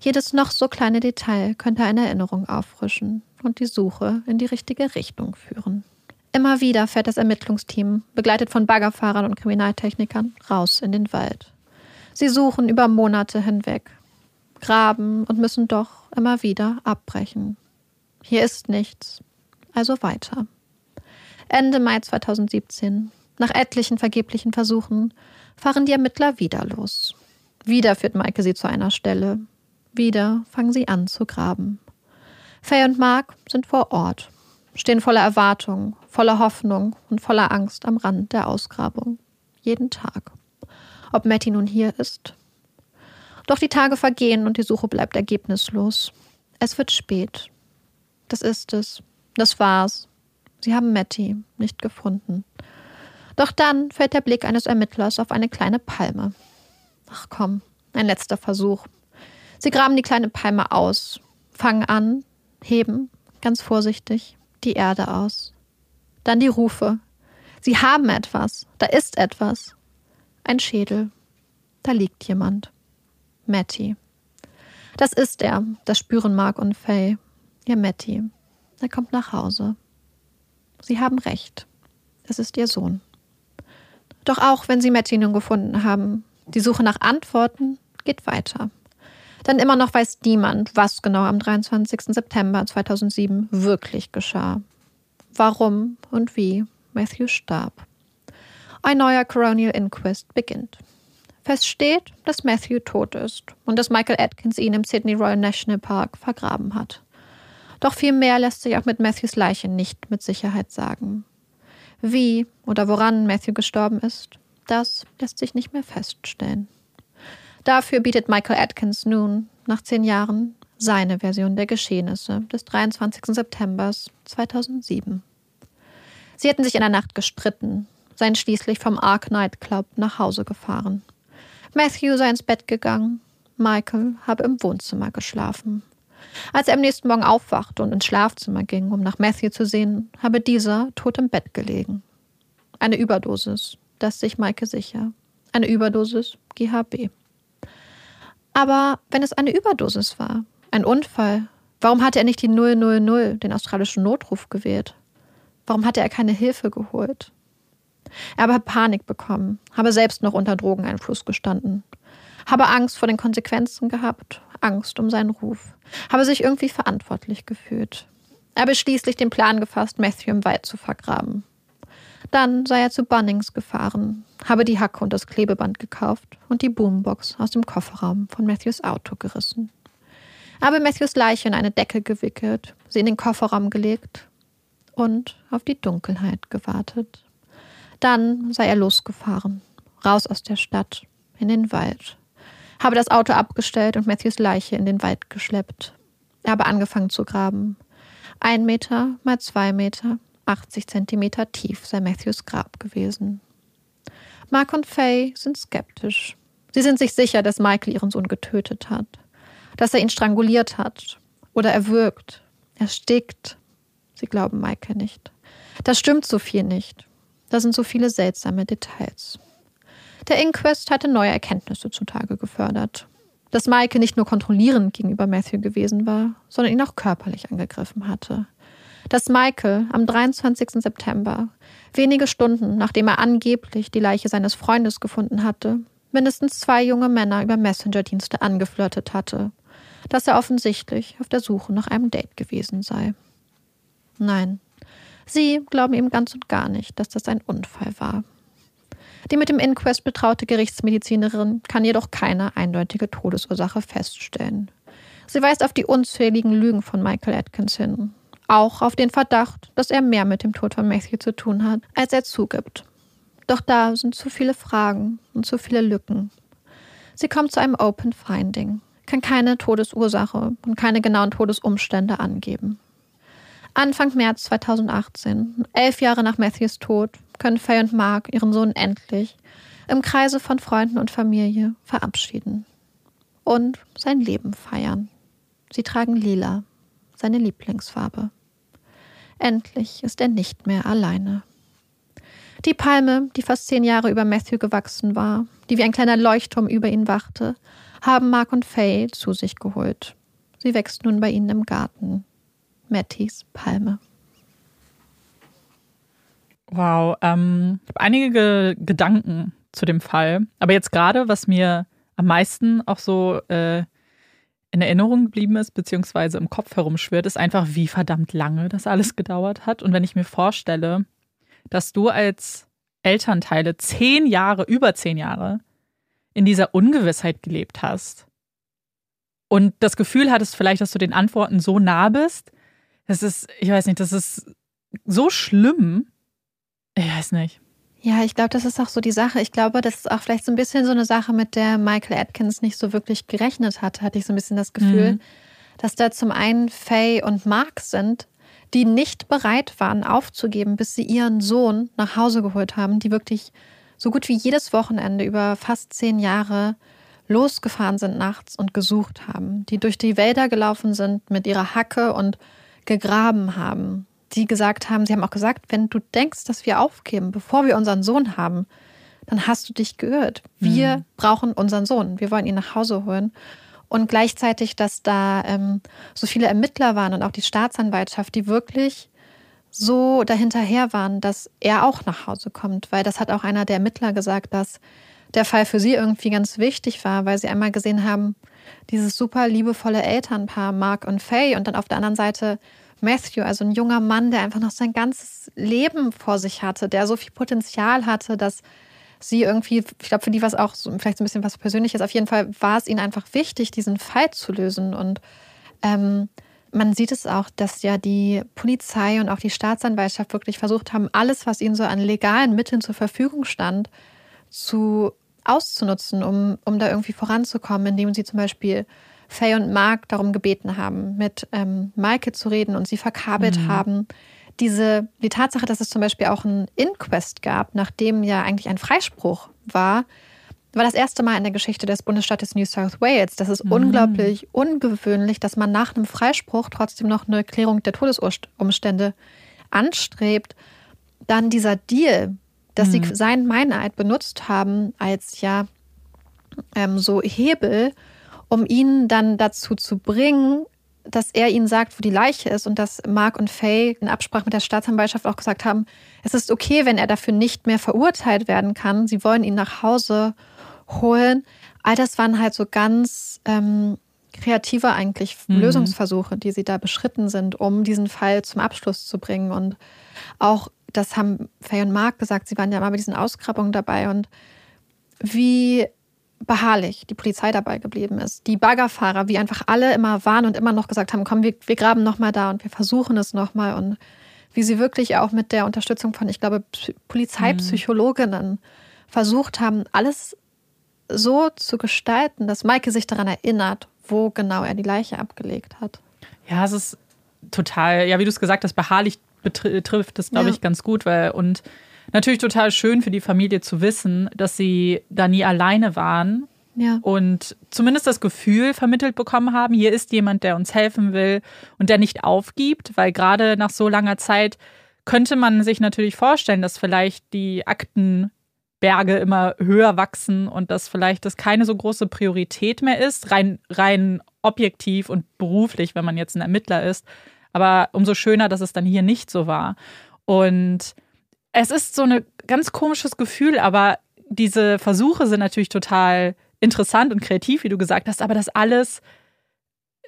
Jedes noch so kleine Detail könnte eine Erinnerung auffrischen und die Suche in die richtige Richtung führen. Immer wieder fährt das Ermittlungsteam, begleitet von Baggerfahrern und Kriminaltechnikern, raus in den Wald. Sie suchen über Monate hinweg, graben und müssen doch immer wieder abbrechen. Hier ist nichts, also weiter. Ende Mai 2017, nach etlichen vergeblichen Versuchen, fahren die Ermittler wieder los. Wieder führt Maike sie zu einer Stelle. Wieder fangen sie an zu graben. Faye und Mark sind vor Ort, stehen voller Erwartung, voller Hoffnung und voller Angst am Rand der Ausgrabung. Jeden Tag. Ob Matty nun hier ist? Doch die Tage vergehen und die Suche bleibt ergebnislos. Es wird spät. Das ist es. Das war's. Sie haben Matty nicht gefunden. Doch dann fällt der Blick eines Ermittlers auf eine kleine Palme. Ach komm, ein letzter Versuch. Sie graben die kleine Palme aus, fangen an, heben, ganz vorsichtig, die Erde aus. Dann die Rufe. Sie haben etwas, da ist etwas. Ein Schädel. Da liegt jemand. Matty. Das ist er, das spüren Mark und Faye. Ihr Matty. Er kommt nach Hause. Sie haben recht. Es ist ihr Sohn. Doch auch wenn sie Matthew nun gefunden haben, die Suche nach Antworten geht weiter. Denn immer noch weiß niemand, was genau am 23. September 2007 wirklich geschah. Warum und wie Matthew starb. Ein neuer Coronial Inquest beginnt. Fest steht, dass Matthew tot ist und dass Michael Atkins ihn im Sydney Royal National Park vergraben hat. Doch viel mehr lässt sich auch mit Matthews Leiche nicht mit Sicherheit sagen. Wie oder woran Matthew gestorben ist, das lässt sich nicht mehr feststellen. Dafür bietet Michael Atkins nun, nach zehn Jahren, seine Version der Geschehnisse des 23. September 2007. Sie hätten sich in der Nacht gestritten, seien schließlich vom Ark Night Club nach Hause gefahren. Matthew sei ins Bett gegangen, Michael habe im Wohnzimmer geschlafen. Als er am nächsten Morgen aufwachte und ins Schlafzimmer ging, um nach Matthew zu sehen, habe dieser tot im Bett gelegen. Eine Überdosis, das sich Maike sicher. Eine Überdosis GHB. Aber wenn es eine Überdosis war, ein Unfall, warum hatte er nicht die 000, den australischen Notruf, gewählt? Warum hatte er keine Hilfe geholt? Er habe Panik bekommen, habe selbst noch unter Drogeneinfluss gestanden, habe Angst vor den Konsequenzen gehabt, Angst um seinen Ruf, habe sich irgendwie verantwortlich gefühlt. Er habe schließlich den Plan gefasst, Matthew im Wald zu vergraben. Dann sei er zu Bunnings gefahren, habe die Hacke und das Klebeband gekauft und die Boombox aus dem Kofferraum von Matthews Auto gerissen. Er habe Matthews Leiche in eine Decke gewickelt, sie in den Kofferraum gelegt und auf die Dunkelheit gewartet. Dann sei er losgefahren, raus aus der Stadt, in den Wald, habe das Auto abgestellt und Matthews Leiche in den Wald geschleppt. Er habe angefangen zu graben. Ein Meter mal zwei Meter, 80 Zentimeter tief sei Matthews Grab gewesen. Mark und Faye sind skeptisch. Sie sind sich sicher, dass Michael ihren Sohn getötet hat, dass er ihn stranguliert hat oder erwürgt, erstickt. Sie glauben Michael nicht. Das stimmt so viel nicht. Da sind so viele seltsame Details. Der Inquest hatte neue Erkenntnisse zutage gefördert. Dass Maike nicht nur kontrollierend gegenüber Matthew gewesen war, sondern ihn auch körperlich angegriffen hatte. Dass Michael am 23. September, wenige Stunden nachdem er angeblich die Leiche seines Freundes gefunden hatte, mindestens zwei junge Männer über Messenger-Dienste angeflirtet hatte. Dass er offensichtlich auf der Suche nach einem Date gewesen sei. Nein, sie glauben ihm ganz und gar nicht, dass das ein Unfall war. Die mit dem Inquest betraute Gerichtsmedizinerin kann jedoch keine eindeutige Todesursache feststellen. Sie weist auf die unzähligen Lügen von Michael Atkins hin. Auch auf den Verdacht, dass er mehr mit dem Tod von Matthew zu tun hat, als er zugibt. Doch da sind zu viele Fragen und zu viele Lücken. Sie kommt zu einem Open Finding, kann keine Todesursache und keine genauen Todesumstände angeben. Anfang März 2018, elf Jahre nach Matthews Tod, können Faye und Mark ihren Sohn endlich im Kreise von Freunden und Familie verabschieden und sein Leben feiern. Sie tragen lila, seine Lieblingsfarbe. Endlich ist er nicht mehr alleine. Die Palme, die fast zehn Jahre über Matthew gewachsen war, die wie ein kleiner Leuchtturm über ihn wachte, haben Mark und Faye zu sich geholt. Sie wächst nun bei ihnen im Garten. Mattys Palme. Wow, ähm, ich habe einige Ge Gedanken zu dem Fall. Aber jetzt gerade, was mir am meisten auch so äh, in Erinnerung geblieben ist, beziehungsweise im Kopf herumschwirrt, ist einfach, wie verdammt lange das alles gedauert hat. Und wenn ich mir vorstelle, dass du als Elternteile zehn Jahre, über zehn Jahre in dieser Ungewissheit gelebt hast und das Gefühl hattest vielleicht, dass du den Antworten so nah bist, das ist, ich weiß nicht, das ist so schlimm. Ich weiß nicht. Ja, ich glaube, das ist auch so die Sache. Ich glaube, das ist auch vielleicht so ein bisschen so eine Sache, mit der Michael Atkins nicht so wirklich gerechnet hat, hatte ich so ein bisschen das Gefühl, mhm. dass da zum einen Faye und Mark sind, die nicht bereit waren aufzugeben, bis sie ihren Sohn nach Hause geholt haben, die wirklich so gut wie jedes Wochenende über fast zehn Jahre losgefahren sind nachts und gesucht haben, die durch die Wälder gelaufen sind mit ihrer Hacke und gegraben haben, die gesagt haben, sie haben auch gesagt, wenn du denkst, dass wir aufgeben, bevor wir unseren Sohn haben, dann hast du dich geirrt. Wir mhm. brauchen unseren Sohn. Wir wollen ihn nach Hause holen. Und gleichzeitig, dass da ähm, so viele Ermittler waren und auch die Staatsanwaltschaft, die wirklich so dahinterher waren, dass er auch nach Hause kommt. Weil das hat auch einer der Ermittler gesagt, dass der Fall für sie irgendwie ganz wichtig war, weil sie einmal gesehen haben, dieses super liebevolle Elternpaar, Mark und Faye, und dann auf der anderen Seite Matthew, also ein junger Mann, der einfach noch sein ganzes Leben vor sich hatte, der so viel Potenzial hatte, dass sie irgendwie, ich glaube, für die war es auch so, vielleicht so ein bisschen was Persönliches. Auf jeden Fall war es ihnen einfach wichtig, diesen Fall zu lösen. Und ähm, man sieht es auch, dass ja die Polizei und auch die Staatsanwaltschaft wirklich versucht haben, alles, was ihnen so an legalen Mitteln zur Verfügung stand, zu auszunutzen, um, um da irgendwie voranzukommen, indem sie zum Beispiel Faye und Mark darum gebeten haben, mit ähm, Maike zu reden und sie verkabelt mhm. haben. Diese, die Tatsache, dass es zum Beispiel auch ein Inquest gab, nachdem ja eigentlich ein Freispruch war, war das erste Mal in der Geschichte des Bundesstaates New South Wales. Das ist mhm. unglaublich ungewöhnlich, dass man nach einem Freispruch trotzdem noch eine Klärung der Todesumstände anstrebt. Dann dieser Deal, dass mhm. sie seinen Meineid benutzt haben als ja ähm, so Hebel, um ihn dann dazu zu bringen, dass er ihnen sagt, wo die Leiche ist und dass Mark und Faye in Absprache mit der Staatsanwaltschaft auch gesagt haben, es ist okay, wenn er dafür nicht mehr verurteilt werden kann. Sie wollen ihn nach Hause holen. All das waren halt so ganz ähm, kreative eigentlich mhm. Lösungsversuche, die sie da beschritten sind, um diesen Fall zum Abschluss zu bringen. Und auch das haben Faye und Mark gesagt, sie waren ja mal bei diesen Ausgrabungen dabei und wie beharrlich die Polizei dabei geblieben ist. Die Baggerfahrer, wie einfach alle immer waren und immer noch gesagt haben, komm, wir, wir graben nochmal da und wir versuchen es nochmal und wie sie wirklich auch mit der Unterstützung von, ich glaube, Polizeipsychologinnen mhm. versucht haben, alles so zu gestalten, dass Maike sich daran erinnert, wo genau er die Leiche abgelegt hat. Ja, es ist total, ja, wie du es gesagt hast, beharrlich betrifft das, glaube ja. ich, ganz gut, weil und natürlich total schön für die Familie zu wissen, dass sie da nie alleine waren. Ja. Und zumindest das Gefühl vermittelt bekommen haben, hier ist jemand, der uns helfen will und der nicht aufgibt, weil gerade nach so langer Zeit könnte man sich natürlich vorstellen, dass vielleicht die Aktenberge immer höher wachsen und dass vielleicht das keine so große Priorität mehr ist, rein, rein objektiv und beruflich, wenn man jetzt ein Ermittler ist. Aber umso schöner, dass es dann hier nicht so war. Und es ist so ein ganz komisches Gefühl, aber diese Versuche sind natürlich total interessant und kreativ, wie du gesagt hast, aber das alles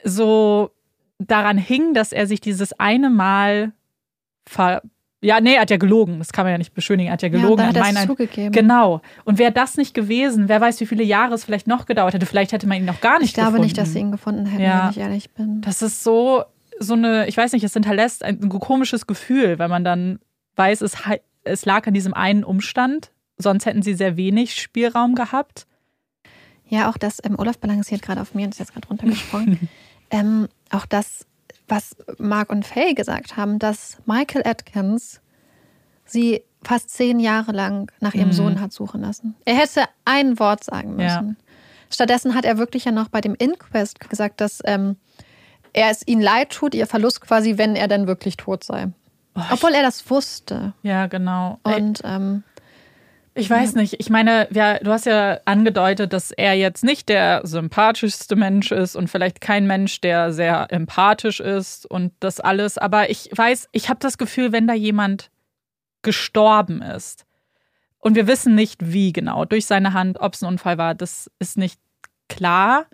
so daran hing, dass er sich dieses eine Mal ver ja, nee, er hat ja gelogen. Das kann man ja nicht beschönigen. Er hat ja gelogen. Ja, da hat er zugegeben. Genau. Und wäre das nicht gewesen, wer weiß, wie viele Jahre es vielleicht noch gedauert hätte. Vielleicht hätte man ihn noch gar nicht gefunden. Ich glaube nicht, dass sie ihn gefunden hätten, ja. wenn ich ehrlich bin. Das ist so, so eine, ich weiß nicht, es hinterlässt ein, komisches Gefühl, weil man dann weiß, es, es lag an diesem einen Umstand. Sonst hätten sie sehr wenig Spielraum gehabt. Ja, auch das, ähm, Olaf balanciert gerade auf mir und ist jetzt gerade runtergesprungen. *laughs* ähm, auch das, was Mark und Faye gesagt haben, dass Michael Atkins sie fast zehn Jahre lang nach ihrem mhm. Sohn hat suchen lassen. Er hätte ein Wort sagen müssen. Ja. Stattdessen hat er wirklich ja noch bei dem Inquest gesagt, dass ähm, er es ihnen leid tut, ihr Verlust quasi, wenn er denn wirklich tot sei. Oh, Obwohl er das wusste. Ja, genau. Und ähm, ich weiß nicht. Ich meine, ja, du hast ja angedeutet, dass er jetzt nicht der sympathischste Mensch ist und vielleicht kein Mensch, der sehr empathisch ist und das alles. Aber ich weiß, ich habe das Gefühl, wenn da jemand gestorben ist und wir wissen nicht, wie genau, durch seine Hand, ob es ein Unfall war, das ist nicht klar.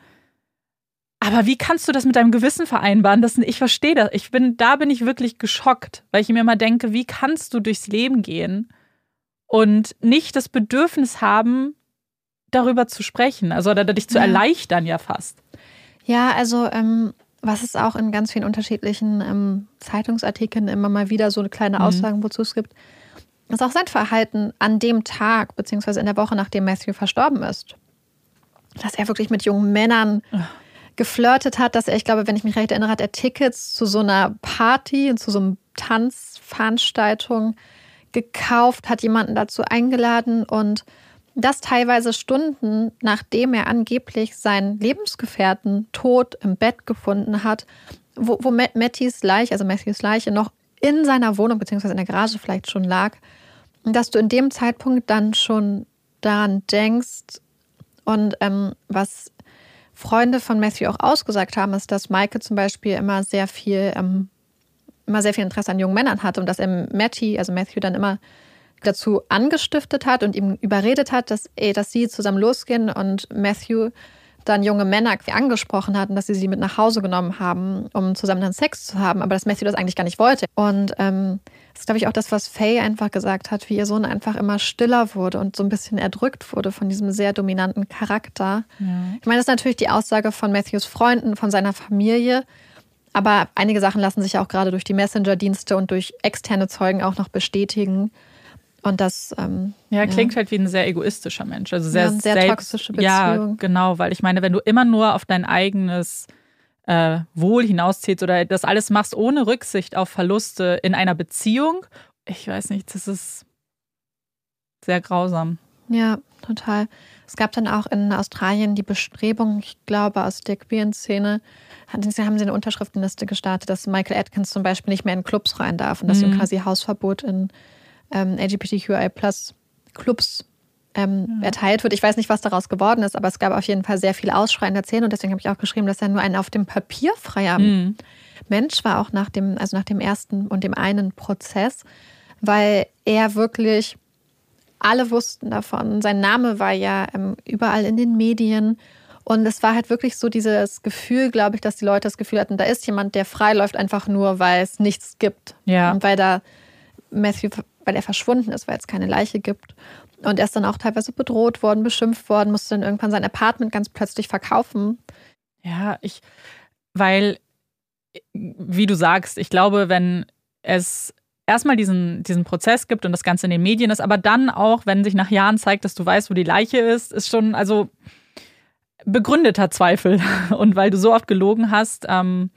Aber wie kannst du das mit deinem Gewissen vereinbaren? Das, ich verstehe das. Ich bin, da bin ich wirklich geschockt, weil ich mir immer denke, wie kannst du durchs Leben gehen und nicht das Bedürfnis haben, darüber zu sprechen, also oder dich zu ja. erleichtern ja fast. Ja, also ähm, was es auch in ganz vielen unterschiedlichen ähm, Zeitungsartikeln immer mal wieder so kleine mhm. Aussagen, wozu es gibt, ist auch sein Verhalten an dem Tag beziehungsweise in der Woche, nachdem Matthew verstorben ist. Dass er wirklich mit jungen Männern Ach geflirtet hat, dass er, ich glaube, wenn ich mich recht erinnere, hat er Tickets zu so einer Party und zu so einer Tanzveranstaltung gekauft, hat jemanden dazu eingeladen und das teilweise Stunden, nachdem er angeblich seinen Lebensgefährten tot im Bett gefunden hat, wo, wo Mattys Leiche, also Matthews Leiche, noch in seiner Wohnung bzw. in der Garage vielleicht schon lag, dass du in dem Zeitpunkt dann schon daran denkst und ähm, was Freunde von Matthew auch ausgesagt haben, ist, dass Maike zum Beispiel immer sehr viel ähm, immer sehr viel Interesse an jungen Männern hatte und dass er Matty, also Matthew, dann immer dazu angestiftet hat und ihm überredet hat, dass, ey, dass sie zusammen losgehen und Matthew dann junge Männer angesprochen hatten, dass sie sie mit nach Hause genommen haben, um zusammen dann Sex zu haben, aber dass Matthew das eigentlich gar nicht wollte. Und ähm, das ist, glaube ich, auch das, was Faye einfach gesagt hat, wie ihr Sohn einfach immer stiller wurde und so ein bisschen erdrückt wurde von diesem sehr dominanten Charakter. Ja. Ich meine, das ist natürlich die Aussage von Matthews Freunden, von seiner Familie. Aber einige Sachen lassen sich auch gerade durch die Messenger-Dienste und durch externe Zeugen auch noch bestätigen. Und das. Ähm, ja, klingt ja. halt wie ein sehr egoistischer Mensch. Also sehr, ja, sehr selbst, toxische Beziehung. Ja, genau, weil ich meine, wenn du immer nur auf dein eigenes äh, Wohl hinausziehst oder das alles machst ohne Rücksicht auf Verluste in einer Beziehung, ich weiß nicht, das ist sehr grausam. Ja, total. Es gab dann auch in Australien die Bestrebung, ich glaube, aus der queeren Szene, haben sie eine Unterschriftenliste gestartet, dass Michael Atkins zum Beispiel nicht mehr in Clubs rein darf und dass mhm. ihm quasi Hausverbot in ähm, LGBTQI Plus Clubs ähm, ja. erteilt wird. Ich weiß nicht, was daraus geworden ist, aber es gab auf jeden Fall sehr viel Ausschreien der Szene und deswegen habe ich auch geschrieben, dass er nur ein auf dem Papier freier mhm. Mensch war, auch nach dem, also nach dem ersten und dem einen Prozess, weil er wirklich alle wussten davon. Sein Name war ja ähm, überall in den Medien. Und es war halt wirklich so dieses Gefühl, glaube ich, dass die Leute das Gefühl hatten, da ist jemand, der frei läuft, einfach nur, weil es nichts gibt. Ja. Und weil da Matthew weil er verschwunden ist, weil es keine Leiche gibt. Und er ist dann auch teilweise bedroht worden, beschimpft worden, musste dann irgendwann sein Apartment ganz plötzlich verkaufen. Ja, ich, weil, wie du sagst, ich glaube, wenn es erstmal diesen, diesen Prozess gibt und das Ganze in den Medien ist, aber dann auch, wenn sich nach Jahren zeigt, dass du weißt, wo die Leiche ist, ist schon, also begründeter Zweifel. *laughs* Und weil du so oft gelogen hast, ähm,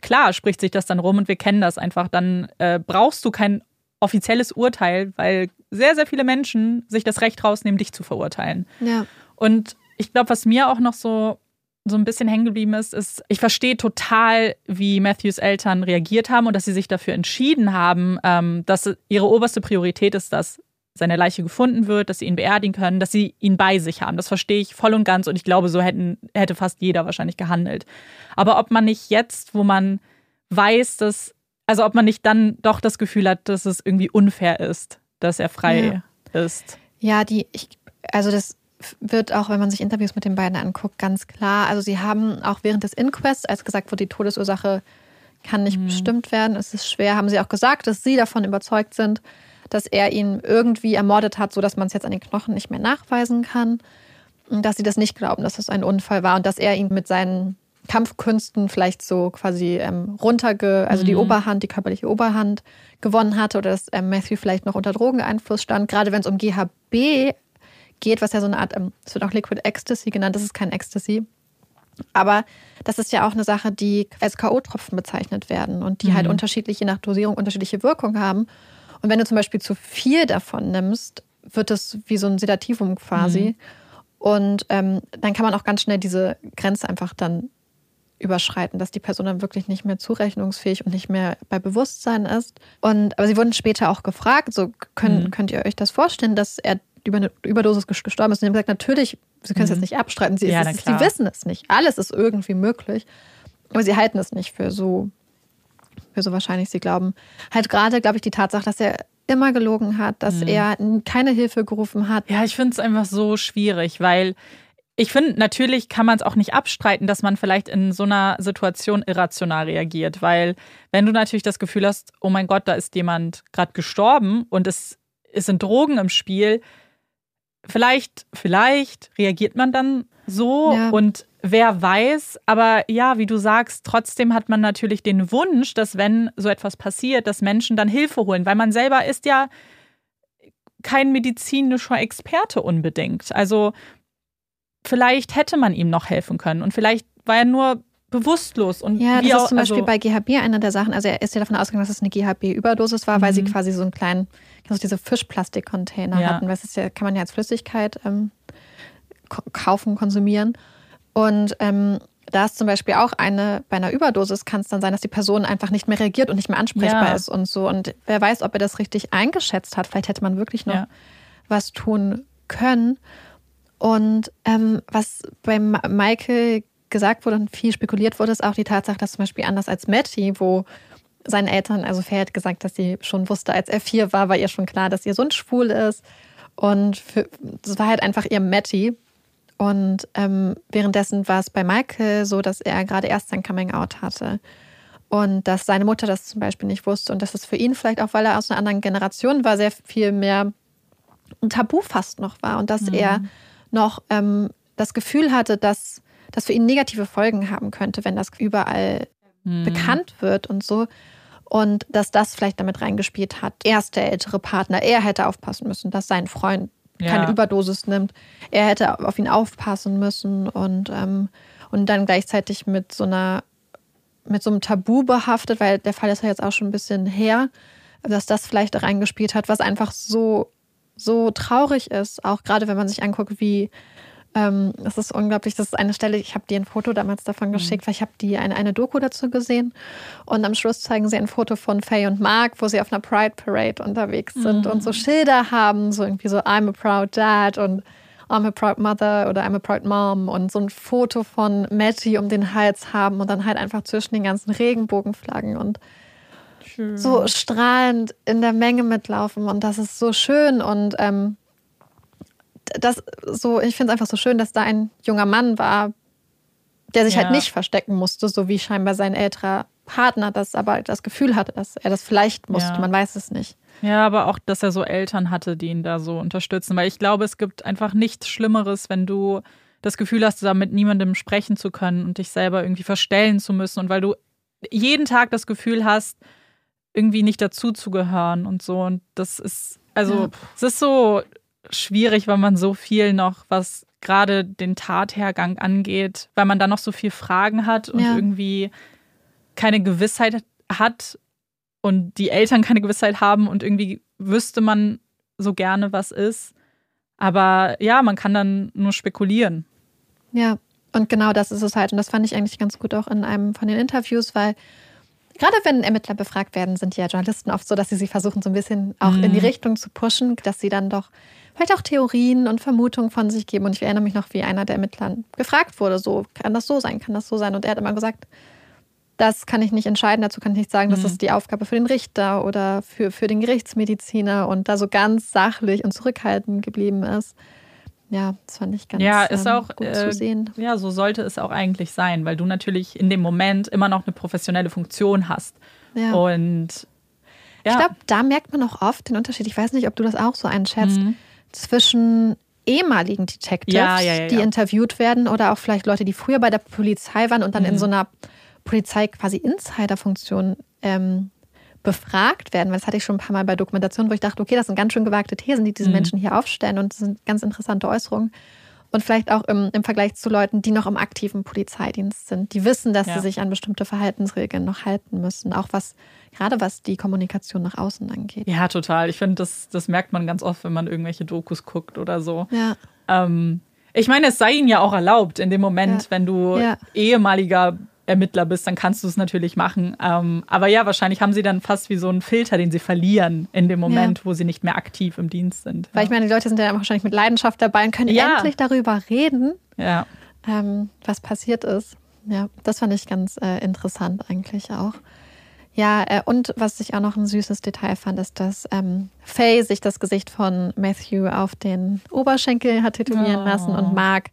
klar spricht sich das dann rum und wir kennen das einfach. Dann äh, brauchst du kein offizielles Urteil, weil sehr, sehr viele Menschen sich das Recht rausnehmen, dich zu verurteilen. Ja. Und ich glaube, was mir auch noch so, so ein bisschen hängen geblieben ist, ist, ich verstehe total, wie Matthews Eltern reagiert haben und dass sie sich dafür entschieden haben, ähm, dass ihre oberste Priorität ist, dass seine Leiche gefunden wird, dass sie ihn beerdigen können, dass sie ihn bei sich haben. Das verstehe ich voll und ganz und ich glaube, so hätten, hätte fast jeder wahrscheinlich gehandelt. Aber ob man nicht jetzt, wo man weiß, dass also ob man nicht dann doch das Gefühl hat, dass es irgendwie unfair ist, dass er frei ja. ist. Ja, die, ich, also das wird auch, wenn man sich Interviews mit den beiden anguckt, ganz klar. Also sie haben auch während des Inquests, als gesagt wurde, die Todesursache kann nicht mhm. bestimmt werden, es ist schwer, haben sie auch gesagt, dass sie davon überzeugt sind, dass er ihn irgendwie ermordet hat, sodass man es jetzt an den Knochen nicht mehr nachweisen kann. Und dass sie das nicht glauben, dass es ein Unfall war und dass er ihn mit seinen Kampfkünsten vielleicht so quasi ähm, runterge, also mhm. die Oberhand, die körperliche Oberhand gewonnen hatte oder dass ähm, Matthew vielleicht noch unter Drogeneinfluss stand. Gerade wenn es um GHB geht, was ja so eine Art, ähm, es wird auch Liquid Ecstasy genannt, das ist kein Ecstasy. Aber das ist ja auch eine Sache, die als K.O.-Tropfen bezeichnet werden und die halt mhm. halt unterschiedlich, je nach Dosierung, unterschiedliche Wirkung haben. Und wenn du zum Beispiel zu viel davon nimmst, wird es wie so ein Sedativum quasi. Mhm. Und ähm, dann kann man auch ganz schnell diese Grenze einfach dann überschreiten, dass die Person dann wirklich nicht mehr zurechnungsfähig und nicht mehr bei Bewusstsein ist. Und aber sie wurden später auch gefragt, so können, mhm. könnt ihr euch das vorstellen, dass er über eine Überdosis gestorben ist? Und sie haben gesagt, natürlich, sie können es mhm. jetzt nicht abstreiten. Sie, ja, ist, sie wissen es nicht. Alles ist irgendwie möglich. Aber sie halten es nicht für so, für so wahrscheinlich. Sie glauben halt gerade, glaube ich, die Tatsache, dass er immer gelogen hat, dass mhm. er keine Hilfe gerufen hat. Ja, ich finde es einfach so schwierig, weil ich finde, natürlich kann man es auch nicht abstreiten, dass man vielleicht in so einer Situation irrational reagiert, weil wenn du natürlich das Gefühl hast, oh mein Gott, da ist jemand gerade gestorben und es, es sind Drogen im Spiel, vielleicht, vielleicht reagiert man dann so ja. und wer weiß, aber ja, wie du sagst, trotzdem hat man natürlich den Wunsch, dass wenn so etwas passiert, dass Menschen dann Hilfe holen, weil man selber ist ja kein medizinischer Experte unbedingt. Also vielleicht hätte man ihm noch helfen können und vielleicht war er nur bewusstlos und ja, das ist zum Beispiel also bei GHB einer der Sachen. Also er ist ja davon ausgegangen, dass es eine GHB-Überdosis war, mhm. weil sie mhm. quasi so einen kleinen, also diese Fischplastik-Container ja. hatten. Weil es ja, kann man ja als Flüssigkeit ähm, kaufen, konsumieren. Und ähm, da ist zum Beispiel auch eine, bei einer Überdosis kann es dann sein, dass die Person einfach nicht mehr reagiert und nicht mehr ansprechbar ja. ist und so. Und wer weiß, ob er das richtig eingeschätzt hat. Vielleicht hätte man wirklich noch ja. was tun können. Und ähm, was bei Michael gesagt wurde und viel spekuliert wurde, ist auch die Tatsache, dass zum Beispiel anders als Matty, wo seinen Eltern, also Faye hat gesagt, dass sie schon wusste, als er vier war, war ihr schon klar, dass ihr Sohn schwul ist. Und es war halt einfach ihr Matty. Und ähm, währenddessen war es bei Michael so, dass er gerade erst sein Coming-out hatte. Und dass seine Mutter das zum Beispiel nicht wusste. Und dass es für ihn vielleicht auch, weil er aus einer anderen Generation war, sehr viel mehr ein Tabu fast noch war. Und dass mhm. er noch ähm, das Gefühl hatte, dass das für ihn negative Folgen haben könnte, wenn das überall mhm. bekannt wird und so. Und dass das vielleicht damit reingespielt hat. Er ist der ältere Partner. Er hätte aufpassen müssen, dass sein Freund ja. keine Überdosis nimmt. Er hätte auf ihn aufpassen müssen und, ähm, und dann gleichzeitig mit so einer mit so einem Tabu behaftet, weil der Fall ist ja jetzt auch schon ein bisschen her, dass das vielleicht reingespielt hat, was einfach so, so traurig ist, auch gerade wenn man sich anguckt, wie ähm, es ist unglaublich, das ist eine Stelle, ich habe dir ein Foto damals davon mhm. geschickt, mhm. weil ich habe die eine, eine Doku dazu gesehen. Und am Schluss zeigen sie ein Foto von Faye und Mark, wo sie auf einer Pride Parade unterwegs sind mhm. und so Schilder haben, so irgendwie so I'm a proud dad und I'm a proud mother oder I'm a proud mom und so ein Foto von Matty um den Hals haben und dann halt einfach zwischen den ganzen Regenbogenflaggen und schön. so strahlend in der Menge mitlaufen und das ist so schön und ähm, das so, ich finde es einfach so schön, dass da ein junger Mann war, der sich halt ja. halt nicht verstecken musste, so wie scheinbar sein älterer Partner das aber das Gefühl hatte, dass er das vielleicht musste. Ja. Man weiß es nicht. Ja, aber auch, dass er so Eltern hatte, die ihn da so unterstützen. Weil ich glaube, es gibt einfach nichts Schlimmeres, wenn du das Gefühl hast, da mit niemandem sprechen zu können und dich selber irgendwie verstellen zu müssen. Und weil du jeden Tag das Gefühl hast, irgendwie nicht dazuzugehören und so. Und das ist, also, ja. es ist so schwierig, weil man so viel noch, was gerade den Tathergang angeht, weil man da noch so viel Fragen hat und ja. irgendwie keine Gewissheit hat und die Eltern keine Gewissheit haben und irgendwie wüsste man so gerne, was ist. Aber ja, man kann dann nur spekulieren. Ja, und genau das ist es halt. Und das fand ich eigentlich ganz gut auch in einem von den Interviews, weil gerade wenn Ermittler befragt werden, sind ja Journalisten oft so, dass sie sie versuchen, so ein bisschen auch mhm. in die mhm. Richtung zu pushen, dass sie dann doch vielleicht auch Theorien und Vermutungen von sich geben. Und ich erinnere mich noch, wie einer der Ermittler gefragt wurde, so, kann das so sein, kann das so sein? Und er hat immer gesagt, das kann ich nicht entscheiden, dazu kann ich nicht sagen, das mhm. ist die Aufgabe für den Richter oder für, für den Gerichtsmediziner und da so ganz sachlich und zurückhaltend geblieben ist. Ja, das fand ich ganz ja, ist ähm, auch, gut äh, zu sehen. Ja, so sollte es auch eigentlich sein, weil du natürlich in dem Moment immer noch eine professionelle Funktion hast. Ja. Und ja. ich glaube, da merkt man auch oft den Unterschied. Ich weiß nicht, ob du das auch so einschätzt. Mhm zwischen ehemaligen Detectives, ja, ja, ja, die interviewt werden oder auch vielleicht Leute, die früher bei der Polizei waren und dann mhm. in so einer Polizei quasi Insider-Funktion ähm, befragt werden. Weil das hatte ich schon ein paar Mal bei Dokumentationen, wo ich dachte, okay, das sind ganz schön gewagte Thesen, die diese mhm. Menschen hier aufstellen und das sind ganz interessante Äußerungen. Und vielleicht auch im, im Vergleich zu Leuten, die noch im aktiven Polizeidienst sind, die wissen, dass sie sich an bestimmte Verhaltensregeln noch halten müssen, auch was Gerade was die Kommunikation nach außen angeht. Ja, total. Ich finde, das, das merkt man ganz oft, wenn man irgendwelche Dokus guckt oder so. Ja. Ähm, ich meine, es sei ihnen ja auch erlaubt, in dem Moment, ja. wenn du ja. ehemaliger Ermittler bist, dann kannst du es natürlich machen. Ähm, aber ja, wahrscheinlich haben sie dann fast wie so einen Filter, den sie verlieren in dem Moment, ja. wo sie nicht mehr aktiv im Dienst sind. Weil ich meine, die Leute sind ja wahrscheinlich mit Leidenschaft dabei und können ja. endlich darüber reden, ja. ähm, was passiert ist. Ja, das fand ich ganz äh, interessant eigentlich auch. Ja, äh, und was ich auch noch ein süßes Detail fand, ist, dass ähm, Faye sich das Gesicht von Matthew auf den Oberschenkel hat tätowieren oh. lassen und Mark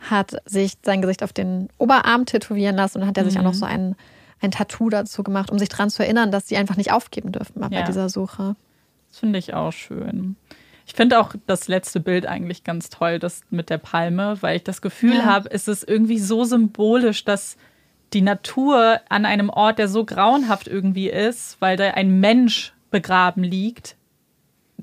hat sich sein Gesicht auf den Oberarm tätowieren lassen und hat er sich auch noch mhm. so ein, ein Tattoo dazu gemacht, um sich daran zu erinnern, dass sie einfach nicht aufgeben dürfen bei ja. dieser Suche. Das finde ich auch schön. Ich finde auch das letzte Bild eigentlich ganz toll, das mit der Palme, weil ich das Gefühl ja. habe, es ist irgendwie so symbolisch, dass die Natur an einem Ort, der so grauenhaft irgendwie ist, weil da ein Mensch begraben liegt,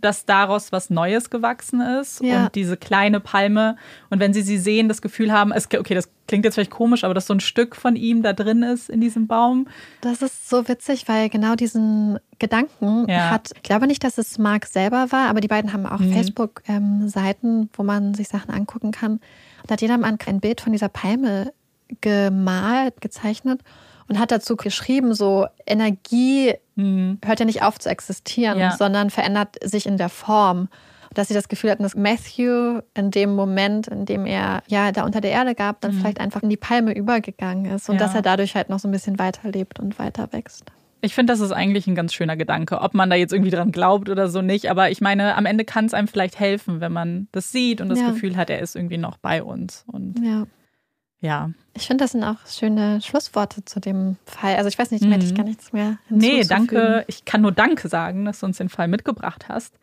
dass daraus was Neues gewachsen ist ja. und diese kleine Palme und wenn sie sie sehen, das Gefühl haben, es, okay, das klingt jetzt vielleicht komisch, aber dass so ein Stück von ihm da drin ist in diesem Baum. Das ist so witzig, weil genau diesen Gedanken ja. hat, ich glaube nicht, dass es Mark selber war, aber die beiden haben auch mhm. Facebook-Seiten, wo man sich Sachen angucken kann. Und da hat jeder mal ein Bild von dieser Palme gemalt, gezeichnet und hat dazu geschrieben, so Energie mhm. hört ja nicht auf zu existieren, ja. sondern verändert sich in der Form. Dass sie das Gefühl hatten, dass Matthew in dem Moment, in dem er ja da unter der Erde gab, dann mhm. vielleicht einfach in die Palme übergegangen ist und ja. dass er dadurch halt noch so ein bisschen weiterlebt und weiter wächst. ich finde, das ist eigentlich ein ganz schöner Gedanke. Ob man da jetzt irgendwie dran glaubt oder so nicht. Aber ich meine, am Ende kann es einem vielleicht helfen, wenn man das sieht und das Ja. Gefühl hat, er ist irgendwie noch bei uns. Und Ja. Ja. Ich finde, das sind auch schöne Schlussworte zu dem Fall. Also ich weiß nicht, mir hätte ich Mhm. gar nichts mehr Nee, hinzuzufügen. danke. Ich kann nur Danke sagen, dass du uns den Fall mitgebracht hast.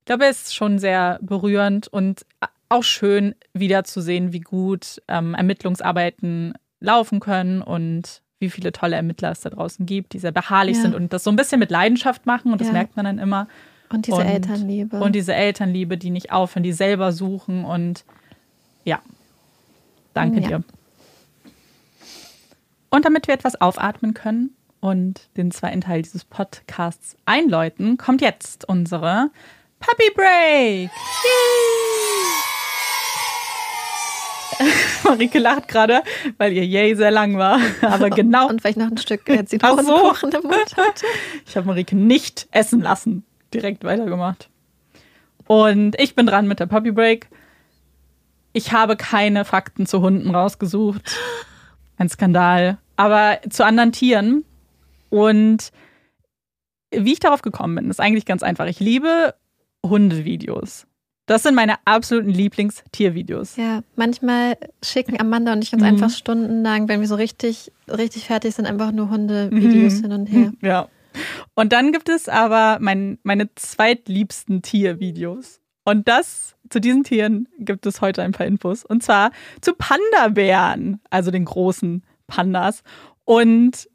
Ich glaube, er ist schon sehr berührend und auch schön wiederzusehen, wie gut ähm, Ermittlungsarbeiten laufen können und wie viele tolle Ermittler es da draußen gibt, die sehr beharrlich Ja. sind und das so ein bisschen mit Leidenschaft machen und das Ja. merkt man dann immer. Und diese Und- Elternliebe. Und diese Elternliebe, die nicht aufhören, die selber suchen und ja, danke Ja. dir. Und damit wir etwas aufatmen können und den zweiten Teil dieses Podcasts einläuten, kommt jetzt unsere Puppy Break. Yay! *laughs* Marike lacht gerade, weil ihr Yay sehr lang war. *laughs* Aber genau, Und weil ich noch ein Stück äh, *laughs* Ach so. Zitronenkuchen im Mund hatte. ich habe Marike nicht essen lassen. Direkt weitergemacht. Und ich bin dran mit der Puppy Break. Ich habe keine Fakten zu Hunden rausgesucht. Ein Skandal. Aber zu anderen Tieren. Und wie ich darauf gekommen bin, ist eigentlich ganz einfach. Ich liebe Hundevideos. Das sind meine absoluten Lieblingstiervideos. Ja, manchmal schicken Amanda und ich uns Mhm. einfach stundenlang, wenn wir so richtig, richtig fertig sind, einfach nur Hunde-Videos Mhm. hin und her. Ja. Und dann gibt es aber mein, meine zweitliebsten Tiervideos. Und das, zu diesen Tieren gibt es heute ein paar Infos. Und zwar zu Panda-Bären, also den großen Pandas. Und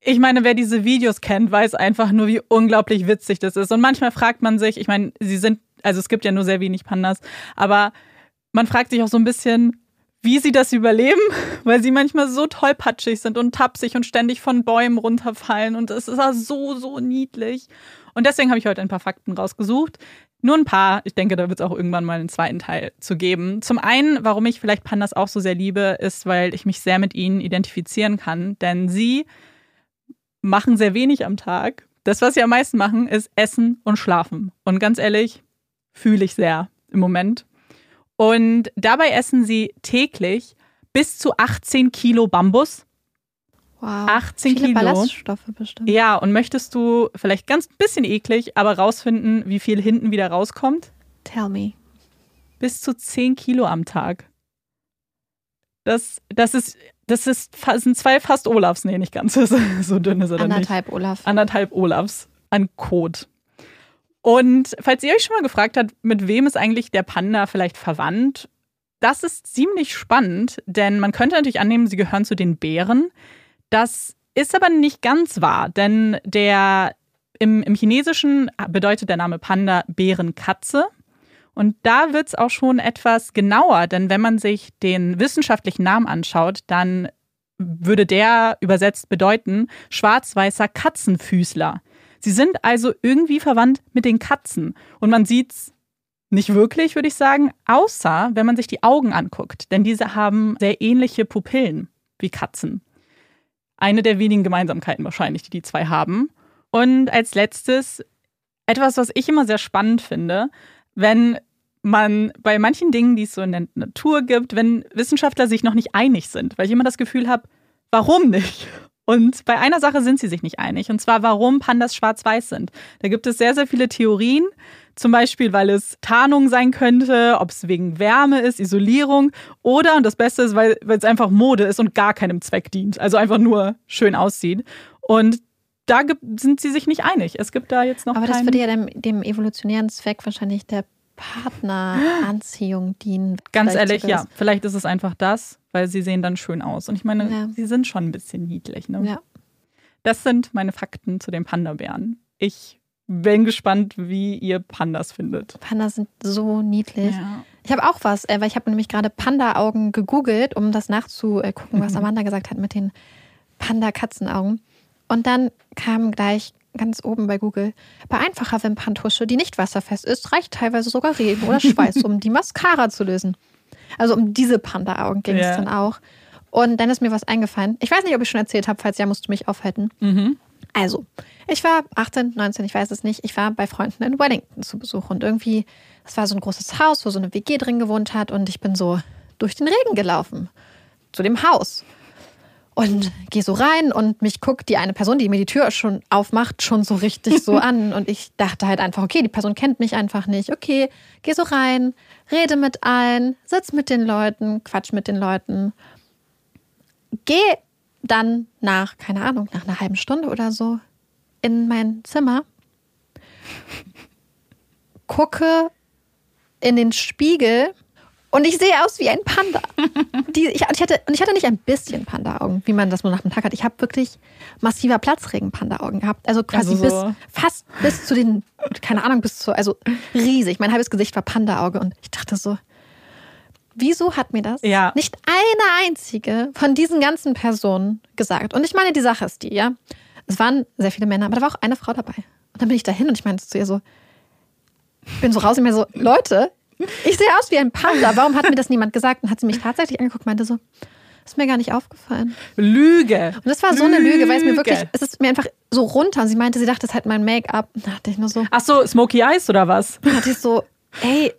ich meine, wer diese Videos kennt, weiß einfach nur, wie unglaublich witzig das ist. Und manchmal fragt man sich, ich meine, sie sind, also es gibt ja nur sehr wenig Pandas, aber man fragt sich auch so ein bisschen, wie sie das überleben, *laughs* weil sie manchmal so tollpatschig sind und tapsig und ständig von Bäumen runterfallen und es ist ja so, so niedlich. Und deswegen habe ich heute ein paar Fakten rausgesucht. Nur ein paar. Ich denke, da wird es auch irgendwann mal einen zweiten Teil zu geben. Zum einen, warum ich vielleicht Pandas auch so sehr liebe, ist, weil ich mich sehr mit ihnen identifizieren kann. Denn sie machen sehr wenig am Tag. Das, was sie am meisten machen, ist essen und schlafen. Und ganz ehrlich, fühle ich sehr im Moment. Und dabei essen sie täglich bis zu 18 Kilo Bambus. Wow. 18 Viele Kilo. Ballaststoffe bestimmt. Ja, und möchtest du vielleicht ganz bisschen eklig, aber rausfinden, wie viel hinten wieder rauskommt? Tell me. Bis zu 10 Kilo am Tag. Das, das ist, das ist, sind zwei fast Olafs, nee, nicht ganz, *laughs* so dünn ist er dann nicht. Anderthalb, Olaf. anderthalb Olafs an Kot. Und falls ihr euch schon mal gefragt habt, mit wem ist eigentlich der Panda vielleicht verwandt, das ist ziemlich spannend, denn man könnte natürlich annehmen, sie gehören zu den Bären. Das ist aber nicht ganz wahr, denn der im, im Chinesischen bedeutet der Name Panda Bärenkatze. Und da wird es auch schon etwas genauer, denn wenn man sich den wissenschaftlichen Namen anschaut, dann würde der übersetzt bedeuten schwarz-weißer Katzenfüßler. Sie sind also irgendwie verwandt mit den Katzen. Und man sieht's nicht wirklich, würde ich sagen, außer wenn man sich die Augen anguckt. Denn diese haben sehr ähnliche Pupillen wie Katzen. Eine der wenigen Gemeinsamkeiten wahrscheinlich, die die zwei haben. Und als letztes etwas, was ich immer sehr spannend finde, wenn man bei manchen Dingen, die es so in der Natur gibt, wenn Wissenschaftler sich noch nicht einig sind, weil ich immer das Gefühl habe, warum nicht? Und bei einer Sache sind sie sich nicht einig, und zwar warum Pandas schwarz-weiß sind. Da gibt es sehr, sehr viele Theorien, zum Beispiel, weil es Tarnung sein könnte, ob es wegen Wärme ist, Isolierung oder, und das Beste ist, weil, es einfach Mode ist und gar keinem Zweck dient, also einfach nur schön aussieht. Und da gibt, sind sie sich nicht einig. Es gibt da jetzt noch Aber das würde ja dem, dem evolutionären Zweck wahrscheinlich der Partneranziehung dienen. Ganz Vielleicht ehrlich, ja. Vielleicht ist es einfach das, weil sie sehen dann schön aus. Und ich meine, Ja. sie sind schon ein bisschen niedlich. Ne? Ja. Das sind meine Fakten zu den Panda-Bären. Ich bin gespannt, wie ihr Pandas findet. Pandas sind so niedlich. Ja. Ich habe auch was, äh, weil ich habe nämlich gerade Panda-Augen gegoogelt, um das nachzugucken, was Mhm. *laughs* Amanda gesagt hat mit den Panda-Katzenaugen. Und dann kam gleich ganz oben bei Google, bei einfacher Wimperntusche, die nicht wasserfest ist, reicht teilweise sogar Regen oder Schweiß, um *laughs* die Mascara zu lösen. Also um diese Panda-Augen ging es Ja. dann auch. Und dann ist mir was eingefallen. Ich weiß nicht, ob ich schon erzählt habe, falls ja, musst du mich aufhalten. Mhm. Also, ich war 18, 19, ich weiß es nicht. Ich war bei Freunden in Wellington zu Besuch und irgendwie, das war so ein großes Haus, wo so eine WG drin gewohnt hat und ich bin so durch den Regen gelaufen zu dem Haus. Und gehe so rein und mich guckt die eine Person, die mir die Tür schon aufmacht, schon so richtig so *laughs* an. Und ich dachte halt einfach, okay, die Person kennt mich einfach nicht. Okay, geh so rein, rede mit allen, sitz mit den Leuten, quatsch mit den Leuten. Geh dann nach, keine Ahnung, nach einer halben Stunde oder so in mein Zimmer, *laughs* gucke in den Spiegel und ich sehe aus wie ein Panda. Die, ich, ich, hatte, und ich hatte nicht ein bisschen Panda-Augen, wie man das nur nach dem Tag hat. Ich habe wirklich massiver Platzregen-Panda-Augen gehabt. Also quasi also so. bis fast bis zu den, keine Ahnung, bis zu, also riesig. Mein halbes Gesicht war Panda-Auge und ich dachte so, wieso hat mir das ja. nicht eine einzige von diesen ganzen Personen gesagt? Und ich meine, die Sache ist die, ja. Es waren sehr viele Männer, aber da war auch eine Frau dabei. Und dann bin ich dahin und ich meinte zu ihr so, bin so raus und mir so, Leute, ich sehe aus wie ein Panda. Warum hat mir das niemand gesagt? Und hat sie mich tatsächlich angeguckt und meinte so, ist mir gar nicht aufgefallen. Lüge. Und das war Lüge. so eine Lüge, weil es mir wirklich, es ist mir einfach so runter. Und sie meinte, sie dachte, es ist halt mein Make-up. Da dachte ich nur so. Ach so, Smoky Eyes oder was? Da dachte ich so, ey,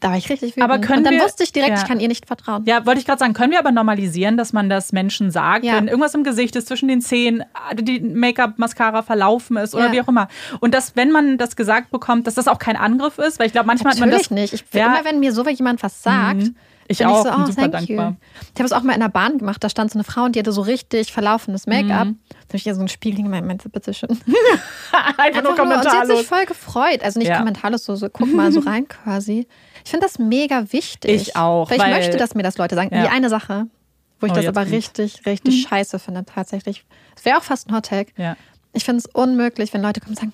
da war ich richtig wütend. Aber können und dann wir, wusste ich direkt, ja. ich kann ihr nicht vertrauen. Ja, wollte ich gerade sagen, können wir aber normalisieren, dass man das Menschen sagt, ja. wenn irgendwas im Gesicht ist, zwischen den Zähnen, die Make-up-Mascara verlaufen ist oder ja. wie auch immer. Und dass, wenn man das gesagt bekommt, dass das auch kein Angriff ist, weil ich glaube, manchmal Natürlich hat man das. nicht. Ich finde immer, wenn mir so jemand was sagt, mhm. Ich auch, ich so, oh, super dankbar. You. Ich habe es auch mal in der Bahn gemacht, da stand so eine Frau und die hatte so richtig verlaufenes Make-up. Mhm. Da habe ich ihr so ein Spiegel gemeint, meinte, bitte schön. Einfach, *laughs* Einfach nur kommentarlos. und sie hat sich voll gefreut. Also nicht ja. kommentarlos, so, so guck mal so rein quasi. Ich finde das mega wichtig. Ich auch. Weil ich weil, möchte, dass mir das Leute sagen. Ja. Die eine Sache, wo ich oh, das aber kommt's. richtig, richtig mhm. scheiße finde, tatsächlich. Es wäre auch fast ein Hottag. Ja. Ich finde es unmöglich, wenn Leute kommen und sagen,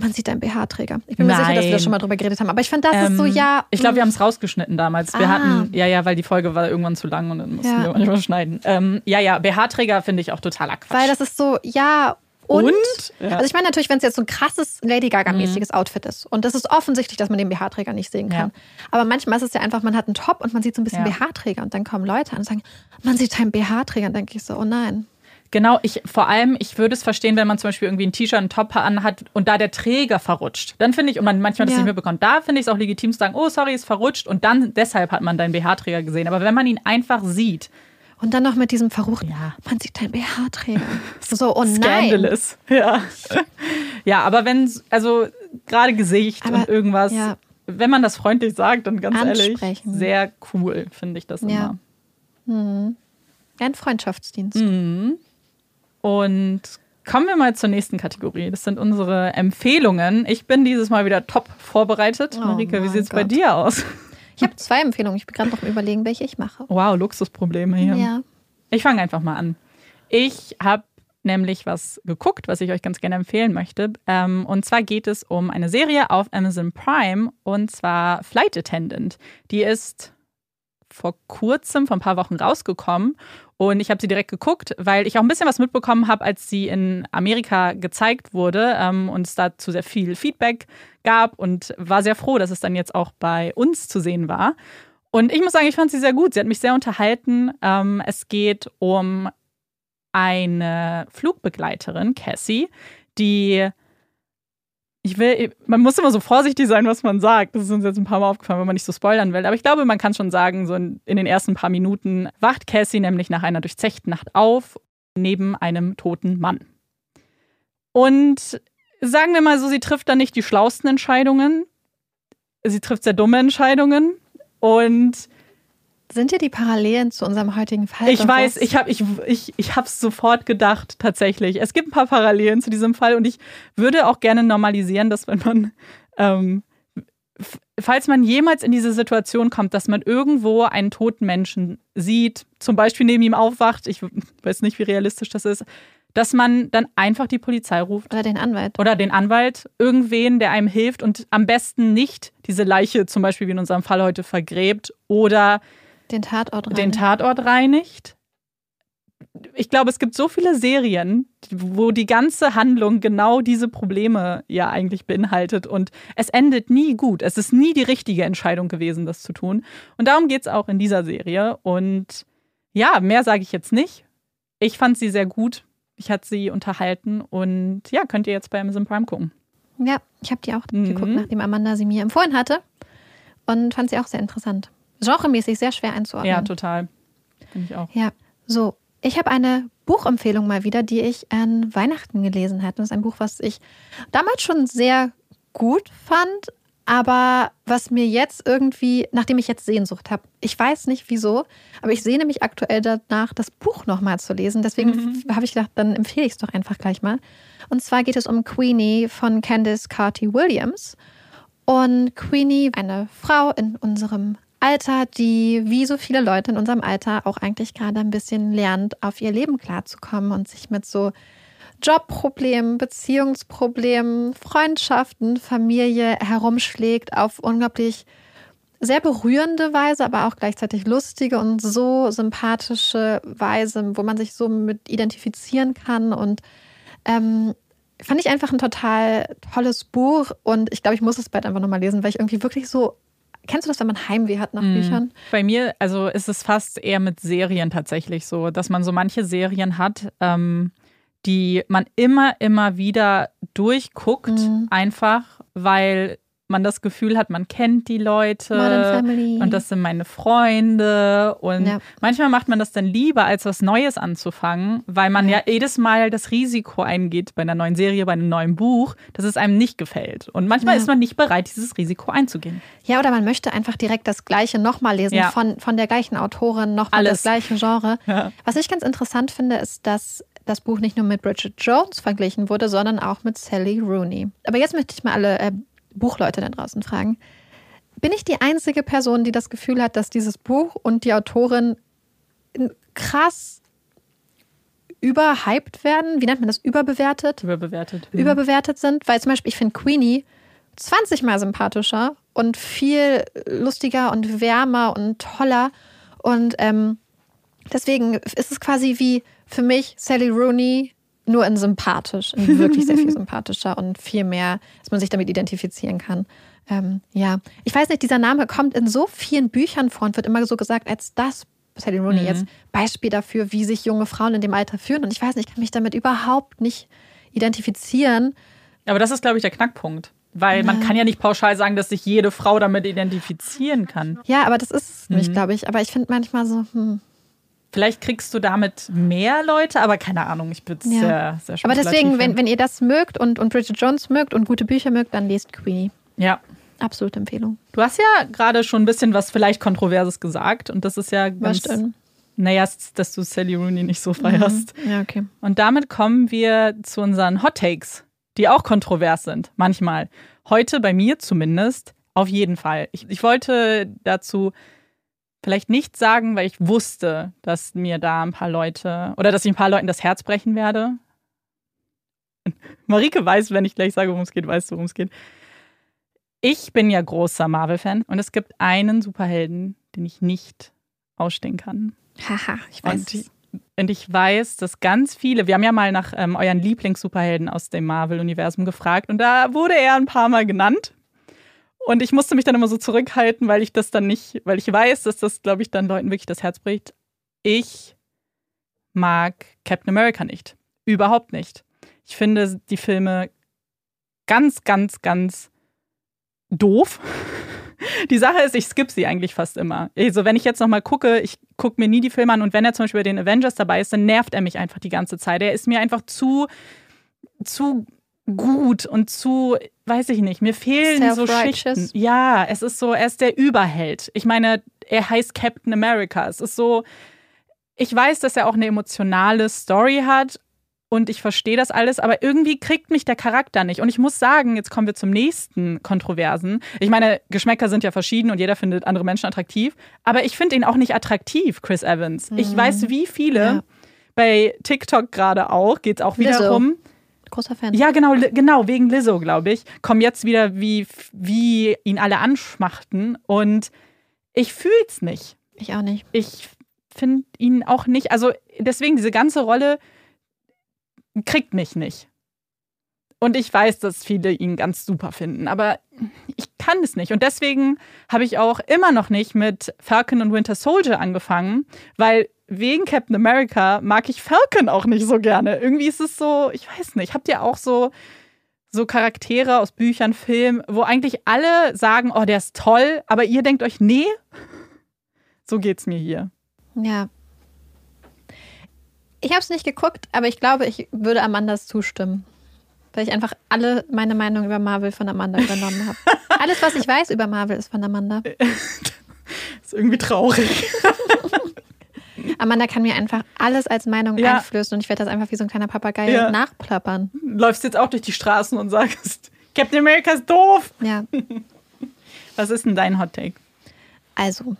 man sieht deinen BH-Träger. Ich bin Nein. mir sicher, dass wir da schon mal drüber geredet haben. Aber ich finde, das ähm, ist so, ähm, ja. Ich glaube, wir haben es rausgeschnitten damals. Wir ah. hatten, ja, ja, weil die Folge war irgendwann zu lang und dann mussten ja. wir manchmal schneiden. Ähm, ja, ja, BH-Träger finde ich auch totaler Quatsch. Weil das ist so, ja, und, und? Ja. also ich meine natürlich, wenn es jetzt so ein krasses Lady Gaga-mäßiges mhm. Outfit ist und das ist offensichtlich, dass man den BH-Träger nicht sehen kann. Ja. Aber manchmal ist es ja einfach, man hat einen Top und man sieht so ein bisschen ja. BH-Träger und dann kommen Leute an und sagen, man sieht deinen BH-Träger und dann denke ich so, oh nein. Genau, ich vor allem, ich würde es verstehen, wenn man zum Beispiel irgendwie ein T-Shirt, einen Top anhat und da der Träger verrutscht. Dann finde ich, und man manchmal das ja. nicht mitbekommt, da finde ich es auch legitim zu sagen, oh, sorry, ist verrutscht und dann deshalb hat man deinen BH-Träger gesehen. Aber wenn man ihn einfach sieht, und dann noch mit diesem verruchten, ja. man sieht dein BH-Träger. So, oh nein. Scandalous. Ja. ja, aber wenn, also gerade Gesicht aber, und irgendwas, ja. wenn man das freundlich sagt, dann ganz ehrlich, sehr cool, finde ich das ja. immer. Mhm. Ein Freundschaftsdienst. Mhm. Und kommen wir mal zur nächsten Kategorie. Das sind unsere Empfehlungen. Ich bin dieses Mal wieder top vorbereitet. Oh Marike, wie sieht es bei dir aus? Ich habe zwei Empfehlungen. Ich bin gerade noch überlegen, welche ich mache. Wow, Luxusprobleme hier. Ja. Ich fange einfach mal an. Ich habe nämlich was geguckt, was ich euch ganz gerne empfehlen möchte. Ähm, und zwar geht es um eine Serie auf Amazon Prime und zwar Flight Attendant. Die ist vor kurzem, vor ein paar Wochen rausgekommen. Und ich habe sie direkt geguckt, weil ich auch ein bisschen was mitbekommen habe, als sie in Amerika gezeigt wurde ähm, und es dazu sehr viel Feedback gab und war sehr froh, dass es dann jetzt auch bei uns zu sehen war. Und ich muss sagen, ich fand sie sehr gut. Sie hat mich sehr unterhalten. Ähm, es geht um eine Flugbegleiterin, Cassie, die ich will, man muss immer so vorsichtig sein, was man sagt. Das ist uns jetzt ein paar Mal aufgefallen, wenn man nicht so spoilern will. Aber ich glaube, man kann schon sagen, so in, in den ersten paar Minuten wacht Cassie nämlich nach einer durchzechten Nacht auf, neben einem toten Mann. Und sagen wir mal so, sie trifft dann nicht die schlausten Entscheidungen. Sie trifft sehr dumme Entscheidungen. Und sind dir die Parallelen zu unserem heutigen Fall? Ich weiß, ich habe ich, ich, ich es sofort gedacht, tatsächlich. Es gibt ein paar Parallelen zu diesem Fall und ich würde auch gerne normalisieren, dass wenn man, ähm, falls man jemals in diese Situation kommt, dass man irgendwo einen toten Menschen sieht, zum Beispiel neben ihm aufwacht, ich weiß nicht, wie realistisch das ist, dass man dann einfach die Polizei ruft. Oder den Anwalt. Oder den Anwalt, irgendwen, der einem hilft und am besten nicht diese Leiche zum Beispiel wie in unserem Fall heute vergräbt oder den Tatort reinigt. Den Tatort reinigt. Ich glaube, es gibt so viele Serien, wo die ganze Handlung genau diese Probleme ja eigentlich beinhaltet und es endet nie gut. Es ist nie die richtige Entscheidung gewesen, das zu tun. Und darum geht es auch in dieser Serie. Und ja, mehr sage ich jetzt nicht. Ich fand sie sehr gut. Ich hatte sie unterhalten und ja, könnt ihr jetzt bei Amazon Prime gucken. Ja, ich habe die auch mhm. geguckt, nachdem Amanda sie mir empfohlen hatte und fand sie auch sehr interessant genremäßig sehr schwer einzuordnen. Ja, total. Finde ich auch. Ja, so. Ich habe eine Buchempfehlung mal wieder, die ich an Weihnachten gelesen hatte. Das ist ein Buch, was ich damals schon sehr gut fand, aber was mir jetzt irgendwie, nachdem ich jetzt Sehnsucht habe, ich weiß nicht wieso, aber ich sehne mich aktuell danach, das Buch nochmal zu lesen. Deswegen mhm. habe ich gedacht, dann empfehle ich es doch einfach gleich mal. Und zwar geht es um Queenie von Candice Carty Williams. Und Queenie, eine Frau in unserem Alter, die wie so viele Leute in unserem Alter auch eigentlich gerade ein bisschen lernt, auf ihr Leben klarzukommen und sich mit so Jobproblemen, Beziehungsproblemen, Freundschaften, Familie herumschlägt auf unglaublich sehr berührende Weise, aber auch gleichzeitig lustige und so sympathische Weise, wo man sich so mit identifizieren kann. Und ähm, fand ich einfach ein total tolles Buch und ich glaube, ich muss es bald einfach nochmal lesen, weil ich irgendwie wirklich so. Kennst du das, wenn man Heimweh hat nach mm. Büchern? Bei mir, also ist es fast eher mit Serien tatsächlich so, dass man so manche Serien hat, ähm, die man immer, immer wieder durchguckt, mhm. einfach weil man das Gefühl hat, man kennt die Leute und das sind meine Freunde und ja. manchmal macht man das dann lieber, als was Neues anzufangen, weil man ja. ja jedes Mal das Risiko eingeht bei einer neuen Serie, bei einem neuen Buch, dass es einem nicht gefällt und manchmal ja. ist man nicht bereit, dieses Risiko einzugehen. Ja, oder man möchte einfach direkt das Gleiche nochmal lesen von, von der gleichen Autorin, nochmal das gleiche Genre. Was ich ganz interessant finde, ist, dass das Buch nicht nur mit Bridget Jones verglichen wurde, sondern auch mit Sally Rooney. Aber jetzt möchte ich mal alle äh, Buchleute da draußen fragen. Bin ich die einzige Person, die das Gefühl hat, dass dieses Buch und die Autorin krass überhyped werden? Wie nennt man das? Überbewertet? Überbewertet. Mhm. Überbewertet sind? Weil zum Beispiel, ich finde Queenie 20 mal sympathischer und viel lustiger und wärmer und toller. Und ähm, deswegen ist es quasi wie für mich Sally Rooney nur in sympathisch, in *laughs* wirklich sehr viel sympathischer und viel mehr, dass man sich damit identifizieren kann. Ähm, ja, ich weiß nicht, dieser Name kommt in so vielen Büchern vor und wird immer so gesagt, als das Sally Rooney mhm. jetzt Beispiel dafür, wie sich junge Frauen in dem Alter führen. Und ich weiß nicht, ich kann mich damit überhaupt nicht identifizieren. Aber das ist, glaube ich, der Knackpunkt. Weil man kann ja nicht pauschal sagen, dass sich jede Frau damit identifizieren kann. Ja, aber das ist es nicht, mhm. glaube ich. Aber ich finde manchmal so, hm, Vielleicht kriegst du damit mehr Leute, aber keine Ahnung, ich bin ja. sehr, sehr Aber deswegen, wenn, wenn ihr das mögt und, und Bridget Jones mögt und gute Bücher mögt, dann lest Queenie. Ja. Absolute Empfehlung. Du hast ja gerade schon ein bisschen was vielleicht Kontroverses gesagt und das ist ja ganz. Was denn? Naja, dass du Sally Rooney nicht so feierst. Mhm. Ja, okay. Und damit kommen wir zu unseren Hot Takes, die auch kontrovers sind, manchmal. Heute bei mir zumindest, auf jeden Fall. Ich, ich wollte dazu vielleicht nicht sagen, weil ich wusste, dass mir da ein paar Leute oder dass ich ein paar Leuten das Herz brechen werde. *laughs* Marike weiß, wenn ich gleich sage, worum es geht, weißt du, worum es geht. Ich bin ja großer Marvel-Fan und es gibt einen Superhelden, den ich nicht ausstehen kann. Haha, ich weiß. Und ich, und ich weiß, dass ganz viele, wir haben ja mal nach ähm, euren Lieblings-Superhelden aus dem Marvel-Universum gefragt und da wurde er ein paar Mal genannt. Und ich musste mich dann immer so zurückhalten, weil ich das dann nicht, weil ich weiß, dass das, glaube ich, dann Leuten wirklich das Herz bricht. Ich mag Captain America nicht. Überhaupt nicht. Ich finde die Filme ganz, ganz, ganz doof. *laughs* Die Sache ist, ich skippe sie eigentlich fast immer. Also, wenn ich jetzt nochmal gucke, ich gucke mir nie die Filme an und wenn er zum Beispiel bei den Avengers dabei ist, dann nervt er mich einfach die ganze Zeit. Er ist mir einfach zu, zu gut und zu, weiß ich nicht, mir fehlen so Schichten. Ja, es ist so, er ist der Überheld. Ich meine, er heißt Captain America. Es ist so, ich weiß, dass er auch eine emotionale Story hat und ich verstehe das alles, aber irgendwie kriegt mich der Charakter nicht. Und ich muss sagen, jetzt kommen wir zum nächsten Kontroversen. Ich meine, Geschmäcker sind ja verschieden und jeder findet andere Menschen attraktiv, aber ich finde ihn auch nicht attraktiv, Chris Evans. Mhm. Ich weiß, wie viele. Ja. Bei TikTok gerade auch, geht es auch wiederum. So großer Fan. Ja, genau, genau, wegen Lizzo, glaube ich. Kommen jetzt wieder, wie, wie ihn alle anschmachten. Und ich fühle es nicht. Ich auch nicht. Ich finde ihn auch nicht. Also deswegen, diese ganze Rolle kriegt mich nicht. Und ich weiß, dass viele ihn ganz super finden, aber ich kann es nicht. Und deswegen habe ich auch immer noch nicht mit Falcon und Winter Soldier angefangen, weil wegen Captain America mag ich Falcon auch nicht so gerne. Irgendwie ist es so, ich weiß nicht, habt ihr auch so so Charaktere aus Büchern, Filmen, wo eigentlich alle sagen, oh, der ist toll, aber ihr denkt euch, nee, so geht's mir hier. Ja. Ich habe es nicht geguckt, aber ich glaube, ich würde Amandas zustimmen. Weil ich einfach alle meine Meinung über Marvel von Amanda *laughs* übernommen habe. Alles, was ich weiß über Marvel, ist von Amanda. *laughs* ist irgendwie traurig. *laughs* *laughs* Amanda kann mir einfach alles als Meinung Ja. einflößen und ich werde das einfach wie so ein kleiner Papagei Ja. nachplappern. Läufst jetzt auch durch die Straßen und sagst, Captain America ist doof. Ja. *laughs* Was ist denn dein Hot Take? Also,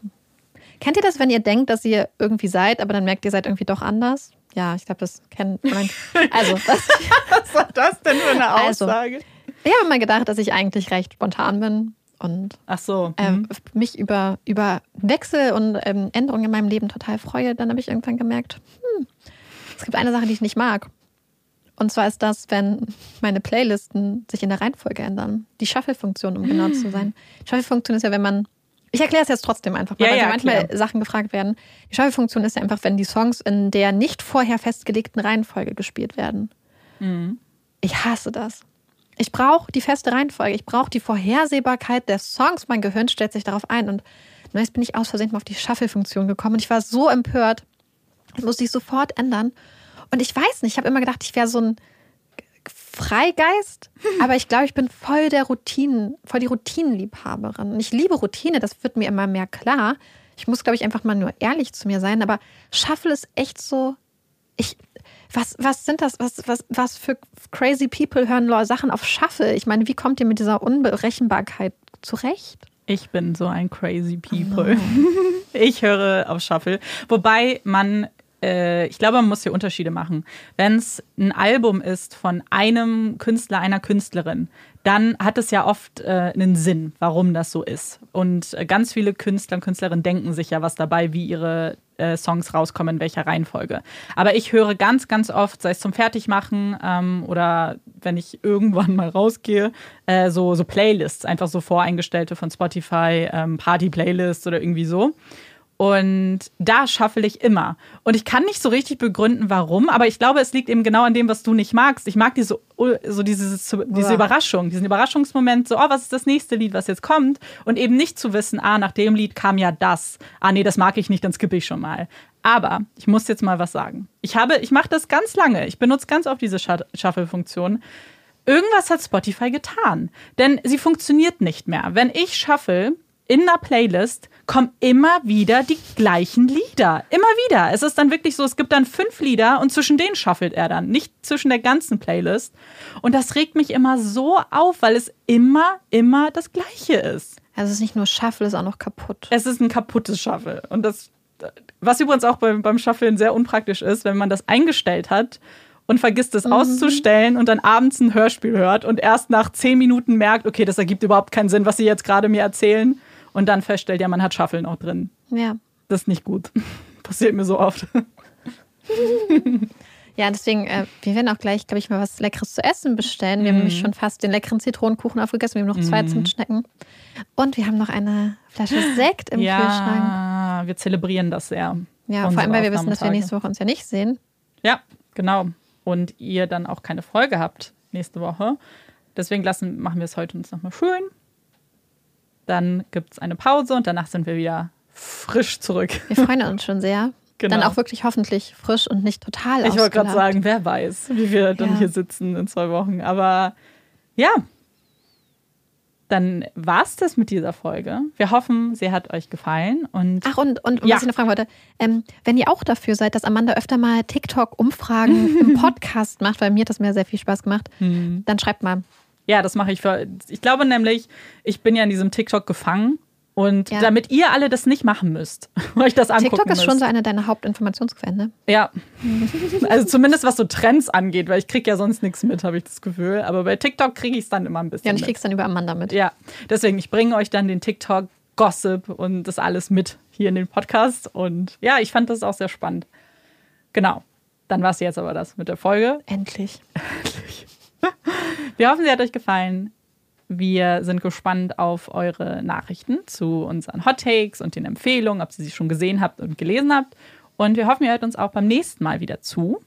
kennt ihr das, wenn ihr denkt, dass ihr irgendwie seid, aber dann merkt, ihr seid irgendwie doch anders? Ja, ich glaube, das kennt *laughs* man. Also, Was war das denn für eine Also. Aussage? ich habe immer gedacht, dass ich eigentlich recht spontan bin und so. ähm, mhm. mich über, über Wechsel und ähm, Änderungen in meinem Leben total freue. Dann habe ich irgendwann gemerkt, hm, es gibt eine Sache, die ich nicht mag. Und zwar ist das, wenn meine Playlisten sich in der Reihenfolge ändern. Die Shuffle-Funktion, um genau zu sein. Die Shuffle-Funktion ist ja, wenn man. Ich erkläre es jetzt trotzdem einfach mal, Ja, weil ja, manchmal erklär. Sachen gefragt werden. Die Shuffle-Funktion ist ja einfach, wenn die Songs in der nicht vorher festgelegten Reihenfolge gespielt werden. Mhm. Ich hasse das. Ich brauche die feste Reihenfolge. Ich brauche die Vorhersehbarkeit der Songs. Mein Gehirn stellt sich darauf ein. Und neues bin ich aus Versehen mal auf die Shuffle-Funktion gekommen. Und ich war so empört. Das musste ich sofort ändern. Und ich weiß nicht, ich habe immer gedacht, ich wäre so ein Freigeist. Aber ich glaube, ich bin voll der Routinen, voll die Routinenliebhaberin. Und ich liebe Routine, das wird mir immer mehr klar. Ich muss, glaube ich, einfach mal nur ehrlich zu mir sein. Aber Shuffle ist echt so. Ich, was, was sind das? Was, was, was für crazy people hören Leute Sachen auf Shuffle? Ich meine, wie kommt ihr mit dieser Unberechenbarkeit zurecht? Ich bin so ein crazy people. *laughs* Ich höre auf Shuffle. Wobei man, äh, ich glaube, man muss hier Unterschiede machen. Wenn es ein Album ist von einem Künstler, einer Künstlerin, dann hat es ja oft äh, einen Sinn, warum das so ist. Und äh, ganz viele Künstler und Künstlerinnen denken sich ja was dabei, wie ihre äh, Songs rauskommen, in welcher Reihenfolge. Aber ich höre ganz, ganz oft, sei es zum Fertigmachen ähm, oder wenn ich irgendwann *laughs* mal rausgehe, äh, so, so Playlists, einfach so voreingestellte von Spotify, ähm, Party-Playlists oder irgendwie so. Und da shuffle ich immer. Und ich kann nicht so richtig begründen, warum, aber ich glaube, es liegt eben genau an dem, was du nicht magst. Ich mag diese, so dieses, diese. Überraschung, diesen Überraschungsmoment, so, oh, was ist das nächste Lied, was jetzt kommt? Und eben nicht zu wissen, ah, nach dem Lied kam ja das. Ah, nee, das mag ich nicht, dann skippe ich schon mal. Aber ich muss jetzt mal was sagen. Ich habe, ich mache das ganz lange. Ich benutze ganz oft diese Shu- Shuffle-Funktion. Irgendwas hat Spotify getan. Denn sie funktioniert nicht mehr. Wenn ich shuffle in einer Playlist, kommen immer wieder die gleichen Lieder. Immer wieder. Es ist dann wirklich so, es gibt dann fünf Lieder und zwischen denen shuffelt er dann, nicht zwischen der ganzen Playlist. Und das regt mich immer so auf, weil es immer, immer das Gleiche ist. Also es ist nicht nur Shuffle, es ist auch noch kaputt. Es ist ein kaputtes Shuffle. Und das, was übrigens auch beim, beim Shuffeln sehr unpraktisch ist, wenn man das eingestellt hat und vergisst es auszustellen und dann abends ein Hörspiel hört und erst nach zehn Minuten merkt, okay, das ergibt überhaupt keinen Sinn, was sie jetzt gerade mir erzählen. Und dann feststellt, ja, man hat Shuffeln auch drin. Ja. Das ist nicht gut. *laughs* Passiert mir so oft. *laughs* Ja, deswegen, äh, wir werden auch gleich, glaube ich, mal was Leckeres zu essen bestellen. Wir haben nämlich schon fast den leckeren Zitronenkuchen aufgegessen. Wir haben noch zwei zum Schnecken. Und wir haben noch eine Flasche *gasps* Sekt im Kühlschrank. ja, wir zelebrieren das sehr. Ja, vor allem, weil wir wissen, dass wir nächste Woche uns ja nicht sehen. Ja, genau. Und ihr dann auch keine Folge habt nächste Woche. Deswegen lassen, machen wir es heute uns nochmal schön. Dann gibt es eine Pause und danach sind wir wieder frisch zurück. Wir freuen uns schon sehr. Genau. Dann auch wirklich hoffentlich frisch und nicht total Ich wollte gerade sagen, wer weiß, wie wir dann Ja. hier sitzen in zwei Wochen. Aber ja, dann war es das mit dieser Folge. Wir hoffen, sie hat euch gefallen. Und Ach, und, und Ja. was ich noch fragen wollte, ähm, wenn ihr auch dafür seid, dass Amanda öfter mal TikTok-Umfragen im *laughs* Podcast macht, weil mir hat das mir sehr viel Spaß gemacht, Hm. dann schreibt mal. Ja, das mache ich für. Ich glaube nämlich, ich bin ja in diesem TikTok gefangen. Und Ja. damit ihr alle das nicht machen müsst, *laughs* euch das angucken TikTok ist müsst. schon so eine deiner Hauptinformationsquellen, ne? Ja. *laughs* Also zumindest was so Trends angeht, weil ich kriege ja sonst nichts mit, habe ich das Gefühl. Aber bei TikTok kriege ich es dann immer ein bisschen. Ja, und ich mit. krieg's dann über Amanda mit. Ja, deswegen, ich bringe euch dann den TikTok-Gossip und das alles mit hier in den Podcast. Und ja, ich fand das auch sehr spannend. Genau. Dann war es jetzt aber das mit der Folge. Endlich. *laughs* Wir hoffen, sie hat euch gefallen. Wir sind gespannt auf eure Nachrichten zu unseren Hot Takes und den Empfehlungen, ob ihr sie schon gesehen habt und gelesen habt. Und wir hoffen, ihr hört uns auch beim nächsten Mal wieder zu.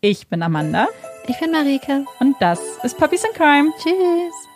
Ich bin Amanda Ich bin Marike. und das ist Puppies in Crime. Tschüss.